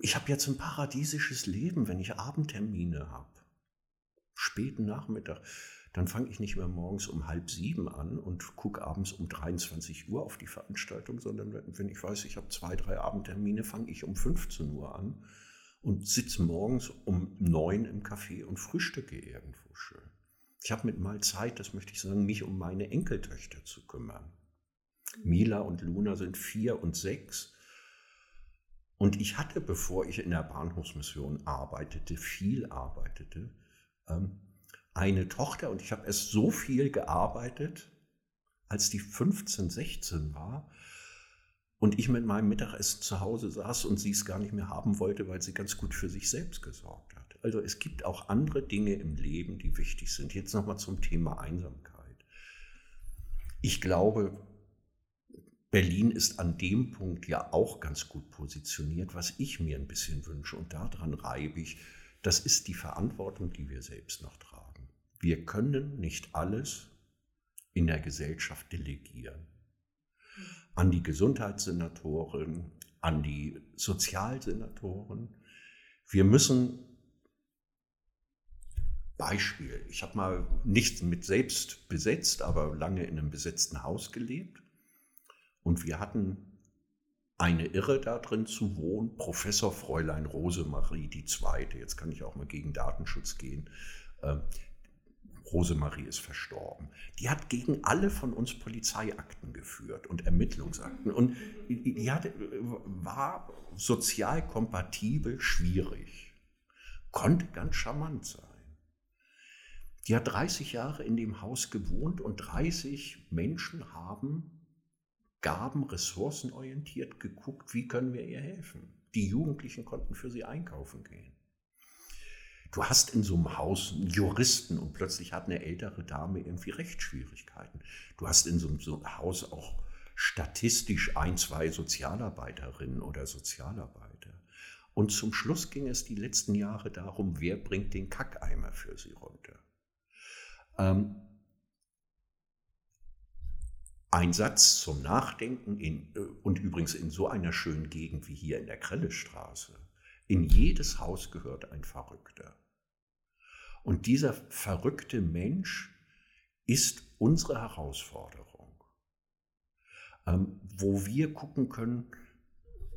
ich habe jetzt ein paradiesisches Leben, wenn ich Abendtermine habe. Späten Nachmittag dann fange ich nicht mehr morgens um halb sieben an und gucke abends um 23 Uhr auf die Veranstaltung, sondern wenn ich weiß, ich habe zwei, drei Abendtermine, fange ich um 15 Uhr an und sitze morgens um neun im Café und frühstücke irgendwo schön. Ich habe mit mal Zeit, das möchte ich sagen, mich um meine Enkeltöchter zu kümmern. Mila und Luna sind vier und sechs. Und ich hatte, bevor ich in der Bahnhofsmission arbeitete, viel arbeitete, eine Tochter und ich habe erst so viel gearbeitet, als die 15, 16 war und ich mit meinem Mittagessen zu Hause saß und sie es gar nicht mehr haben wollte, weil sie ganz gut für sich selbst gesorgt hat. Also es gibt auch andere Dinge im Leben, die wichtig sind. Jetzt nochmal zum Thema Einsamkeit. Ich glaube, Berlin ist an dem Punkt ja auch ganz gut positioniert, was ich mir ein bisschen wünsche. Und daran reibe ich, das ist die Verantwortung, die wir selbst noch tragen. Wir können nicht alles in der Gesellschaft delegieren. An die Gesundheitssenatoren, an die Sozialsenatoren. Wir müssen Beispiel, ich habe mal nicht mit selbst besetzt, aber lange in einem besetzten Haus gelebt. Und wir hatten eine Irre da drin zu wohnen, Professor Fräulein Rosemarie II. Jetzt kann ich auch mal gegen Datenschutz gehen. Ähm, Rosemarie ist verstorben. Die hat gegen alle von uns Polizeiakten geführt und Ermittlungsakten. Und die hatte, war sozial kompatibel schwierig. Konnte ganz charmant sein. Die hat 30 Jahre in dem Haus gewohnt und 30 Menschen haben Gaben, ressourcenorientiert geguckt, wie können wir ihr helfen. Die Jugendlichen konnten für sie einkaufen gehen. Du hast in so einem Haus einen Juristen und plötzlich hat eine ältere Dame irgendwie Rechtsschwierigkeiten. Du hast in so einem Haus auch statistisch ein, zwei Sozialarbeiterinnen oder Sozialarbeiter. Und zum Schluss ging es die letzten Jahre darum, wer bringt den Kackeimer für sie runter. Ähm, ein Satz zum Nachdenken in, äh, und übrigens in so einer schönen Gegend wie hier in der Krellestraße. In jedes Haus gehört ein Verrückter. Und dieser verrückte Mensch ist unsere Herausforderung, ähm, wo wir gucken können,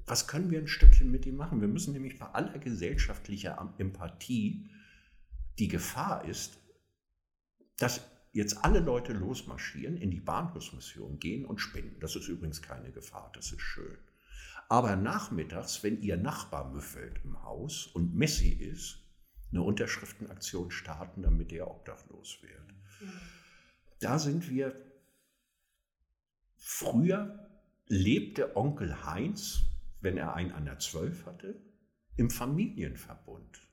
was können wir ein Stückchen mit ihm machen. Wir müssen nämlich bei aller gesellschaftlicher Empathie, die Gefahr ist, dass jetzt alle Leute losmarschieren, in die Bahnhofsmission gehen und spenden. Das ist übrigens keine Gefahr, das ist schön. Aber nachmittags, wenn ihr Nachbar müffelt im Haus und Messi ist, eine Unterschriftenaktion starten, damit der obdachlos wird. Da sind wir, früher lebte Onkel Heinz, wenn er einen an der Zwölf hatte, im Familienverbund.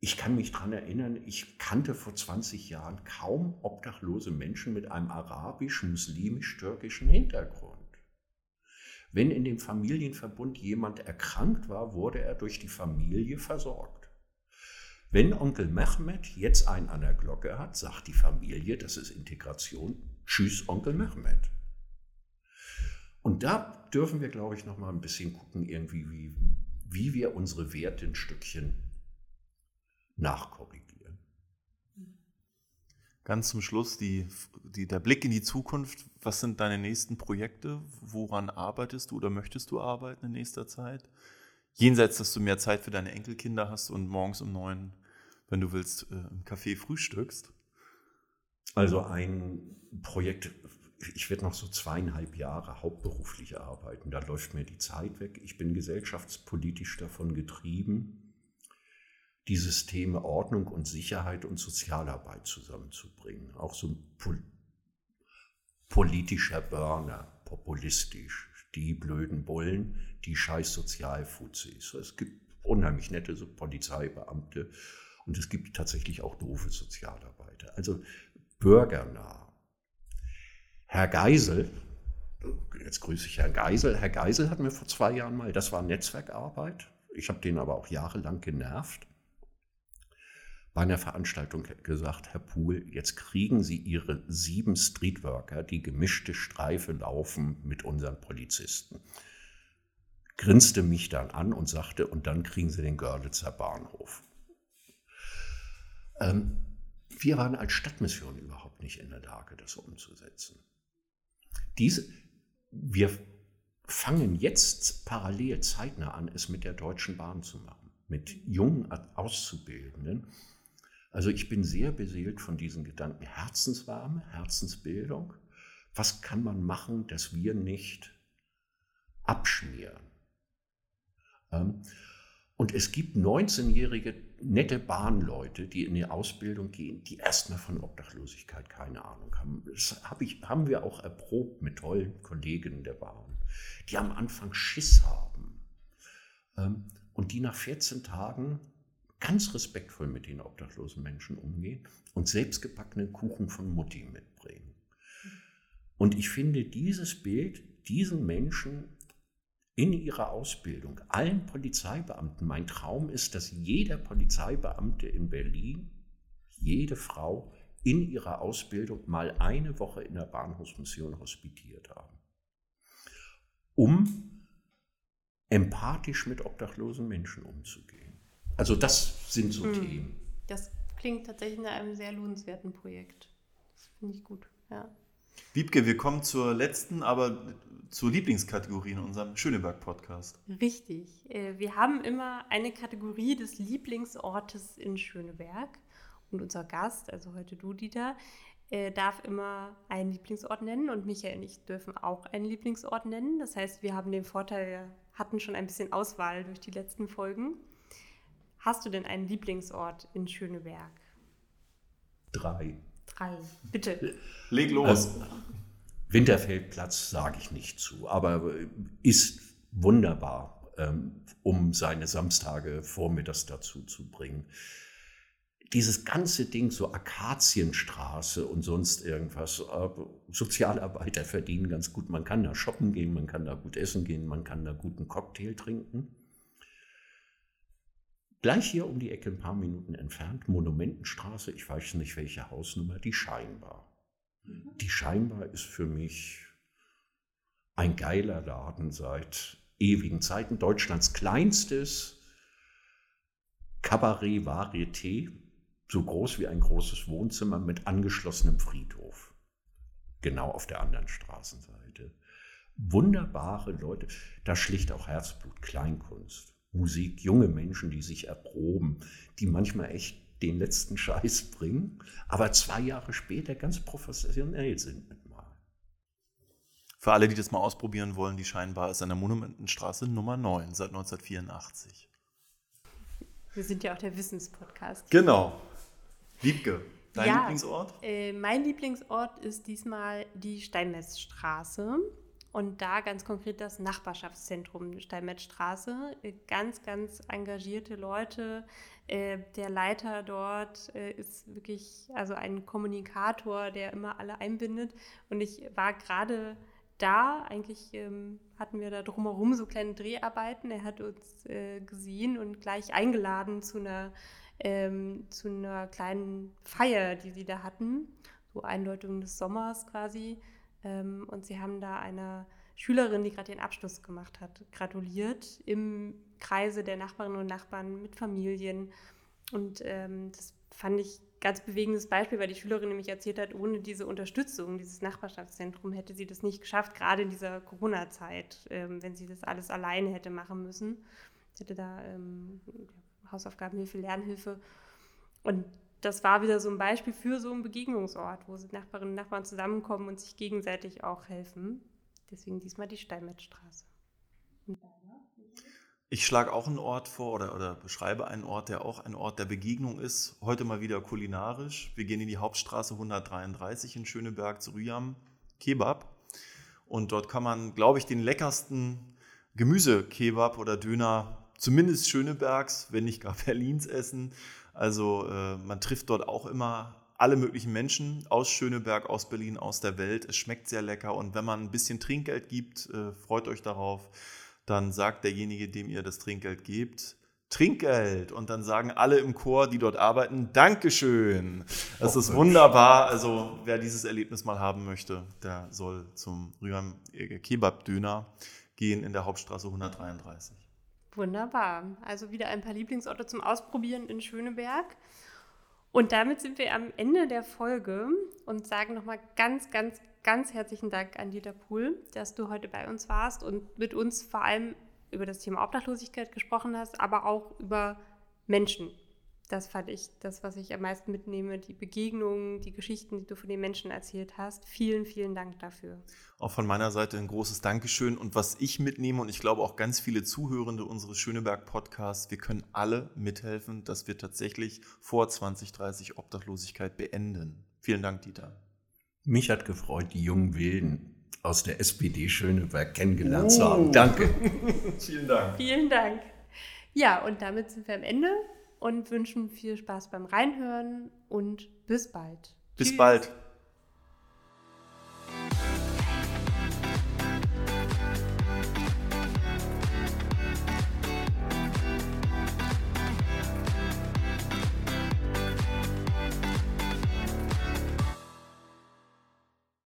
Ich kann mich daran erinnern, ich kannte vor 20 Jahren kaum obdachlose Menschen mit einem arabisch-muslimisch-türkischen Hintergrund. Wenn in dem Familienverbund jemand erkrankt war, wurde er durch die Familie versorgt. Wenn Onkel Mehmet jetzt einen an der Glocke hat, sagt die Familie, das ist Integration, tschüss Onkel Mehmet. Und da dürfen wir, glaube ich, noch mal ein bisschen gucken, irgendwie, wie, wie wir unsere Werte ein Stückchen nachkorrigieren. Ganz zum Schluss die, die, der Blick in die Zukunft. Was sind deine nächsten Projekte? Woran arbeitest du oder möchtest du arbeiten in nächster Zeit? Jenseits, dass du mehr Zeit für deine Enkelkinder hast und morgens um neun, wenn du willst, äh, im Café frühstückst. Also ein Projekt, ich werde noch so zweieinhalb Jahre hauptberuflich arbeiten. Da läuft mir die Zeit weg. Ich bin gesellschaftspolitisch davon getrieben die Systeme Ordnung und Sicherheit und Sozialarbeit zusammenzubringen. Auch so ein pol politischer Burner, populistisch. Die blöden Bullen, die scheiß Sozialfuzis. Es gibt unheimlich nette so Polizeibeamte und es gibt tatsächlich auch doofe Sozialarbeiter. Also bürgernah. Herr Geisel, jetzt grüße ich Herrn Geisel. Herr Geisel hat mir vor zwei Jahren mal, das war Netzwerkarbeit, ich habe den aber auch jahrelang genervt, bei einer Veranstaltung gesagt, Herr Pool, jetzt kriegen Sie Ihre sieben Streetworker, die gemischte Streife laufen mit unseren Polizisten. Grinste mich dann an und sagte, und dann kriegen Sie den Görlitzer Bahnhof. Ähm, wir waren als Stadtmission überhaupt nicht in der Lage, das umzusetzen. Diese, wir fangen jetzt parallel zeitnah an, es mit der Deutschen Bahn zu machen, mit jungen Auszubildenden, also ich bin sehr beseelt von diesen Gedanken. Herzenswarme, Herzensbildung. Was kann man machen, dass wir nicht abschmieren? Ähm, und es gibt 19-jährige nette Bahnleute, die in die Ausbildung gehen, die erstmal von Obdachlosigkeit keine Ahnung haben. Das hab ich, haben wir auch erprobt mit tollen Kolleginnen der Bahn, die am Anfang Schiss haben ähm, und die nach 14 Tagen ganz respektvoll mit den obdachlosen Menschen umgehen und selbstgebackenen Kuchen von Mutti mitbringen. Und ich finde dieses Bild, diesen Menschen in ihrer Ausbildung, allen Polizeibeamten, mein Traum ist, dass jeder Polizeibeamte in Berlin, jede Frau in ihrer Ausbildung mal eine Woche in der Bahnhofsmission hospitiert haben, um empathisch mit obdachlosen Menschen umzugehen. Also das sind so hm. Themen. Das klingt tatsächlich nach einem sehr lohnenswerten Projekt. Das finde ich gut, ja. Wiebke, wir kommen zur letzten, aber zur Lieblingskategorie in unserem Schöneberg-Podcast. Richtig. Äh, wir haben immer eine Kategorie des Lieblingsortes in Schöneberg. Und unser Gast, also heute du, Dieter, äh, darf immer einen Lieblingsort nennen und Michael und ich dürfen auch einen Lieblingsort nennen. Das heißt, wir haben den Vorteil, wir hatten schon ein bisschen Auswahl durch die letzten Folgen. Hast du denn einen Lieblingsort in Schöneberg? Drei. Drei, bitte. Leg los. Also, Winterfeldplatz sage ich nicht zu, aber ist wunderbar, ähm, um seine Samstage vormittags dazu zu bringen. Dieses ganze Ding, so Akazienstraße und sonst irgendwas, Sozialarbeiter verdienen ganz gut. Man kann da shoppen gehen, man kann da gut essen gehen, man kann da guten Cocktail trinken. Gleich hier um die Ecke, ein paar Minuten entfernt, Monumentenstraße, ich weiß nicht welche Hausnummer, die Scheinbar. Mhm. Die Scheinbar ist für mich ein geiler Laden seit ewigen Zeiten. Deutschlands kleinstes Kabarett Varieté, so groß wie ein großes Wohnzimmer mit angeschlossenem Friedhof. Genau auf der anderen Straßenseite. Wunderbare Leute, da schlicht auch Herzblut, Kleinkunst. Musik, junge Menschen, die sich erproben, die manchmal echt den letzten Scheiß bringen, aber zwei Jahre später ganz professionell sind mit Mal. Für alle, die das mal ausprobieren wollen, die scheinbar ist an der Monumentenstraße Nummer 9 seit 1984. Wir sind ja auch der Wissenspodcast. Genau. Wiebke, dein ja, Lieblingsort? Äh, mein Lieblingsort ist diesmal die Steinmetzstraße. Und da ganz konkret das Nachbarschaftszentrum Steinmetzstraße. Äh, ganz, ganz engagierte Leute. Äh, der Leiter dort äh, ist wirklich also ein Kommunikator, der immer alle einbindet. Und ich war gerade da, eigentlich ähm, hatten wir da drumherum so kleine Dreharbeiten. Er hat uns gesehen und gleich eingeladen zu einer, ähm, zu einer kleinen Feier, die sie da hatten. So Eindeutung des Sommers quasi ähm, und sie haben da einer Schülerin, die gerade ihren Abschluss gemacht hat, gratuliert im Kreise der Nachbarinnen und Nachbarn mit Familien. Und ähm, das fand ich ganz bewegendes Beispiel, weil die Schülerin nämlich erzählt hat, ohne diese Unterstützung, dieses Nachbarschaftszentrum, hätte sie das nicht geschafft, gerade in dieser Corona-Zeit, ähm, wenn sie das alles alleine hätte machen müssen. Sie hätte da ähm, Hausaufgabenhilfe, Lernhilfe. Und das war wieder so ein Beispiel für so einen Begegnungsort, wo Nachbarinnen und Nachbarn zusammenkommen und sich gegenseitig auch helfen. Deswegen diesmal die Steinmetzstraße. Ich schlage auch einen Ort vor oder, oder beschreibe einen Ort, der auch ein Ort der Begegnung ist. Heute mal wieder kulinarisch. Wir gehen in die Hauptstraße 133 in Schöneberg zu Rüyam Kebab. Und dort kann man, glaube ich, den leckersten Gemüsekebab oder Döner, zumindest Schönebergs, wenn nicht gar Berlins essen. Also äh, man trifft dort auch immer alle möglichen Menschen aus Schöneberg, aus Berlin, aus der Welt. Es schmeckt sehr lecker und wenn man ein bisschen Trinkgeld gibt, äh, freut euch darauf, dann sagt derjenige, dem ihr das Trinkgeld gebt, Trinkgeld. Und dann sagen alle im Chor, die dort arbeiten, Dankeschön. Das ist wunderbar. Also wer dieses Erlebnis mal haben möchte, der soll zum Rüham Kebab Döner gehen in der Hauptstraße 133. Wunderbar. Also wieder ein paar Lieblingsorte zum Ausprobieren in Schöneberg. Und damit sind wir am Ende der Folge und sagen nochmal ganz, ganz, ganz herzlichen Dank an Dieter Pohl, dass du heute bei uns warst und mit uns vor allem über das Thema Obdachlosigkeit gesprochen hast, aber auch über Menschen. Das fand ich das, was ich am meisten mitnehme, die Begegnungen, die Geschichten, die du von den Menschen erzählt hast. Vielen, vielen Dank dafür. Auch von meiner Seite ein großes Dankeschön. Und was ich mitnehme, und ich glaube auch ganz viele Zuhörende unseres Schöneberg-Podcasts, wir können alle mithelfen, dass wir tatsächlich vor 2030 Obdachlosigkeit beenden. Vielen Dank, Dieter. Mich hat gefreut, die jungen Wilden aus der SPD Schöneberg kennengelernt oh. zu haben. Danke. Vielen Dank. Vielen Dank. Ja, und damit sind wir am Ende und wünschen viel Spaß beim Reinhören und bis bald. Bis Tschüss. bald.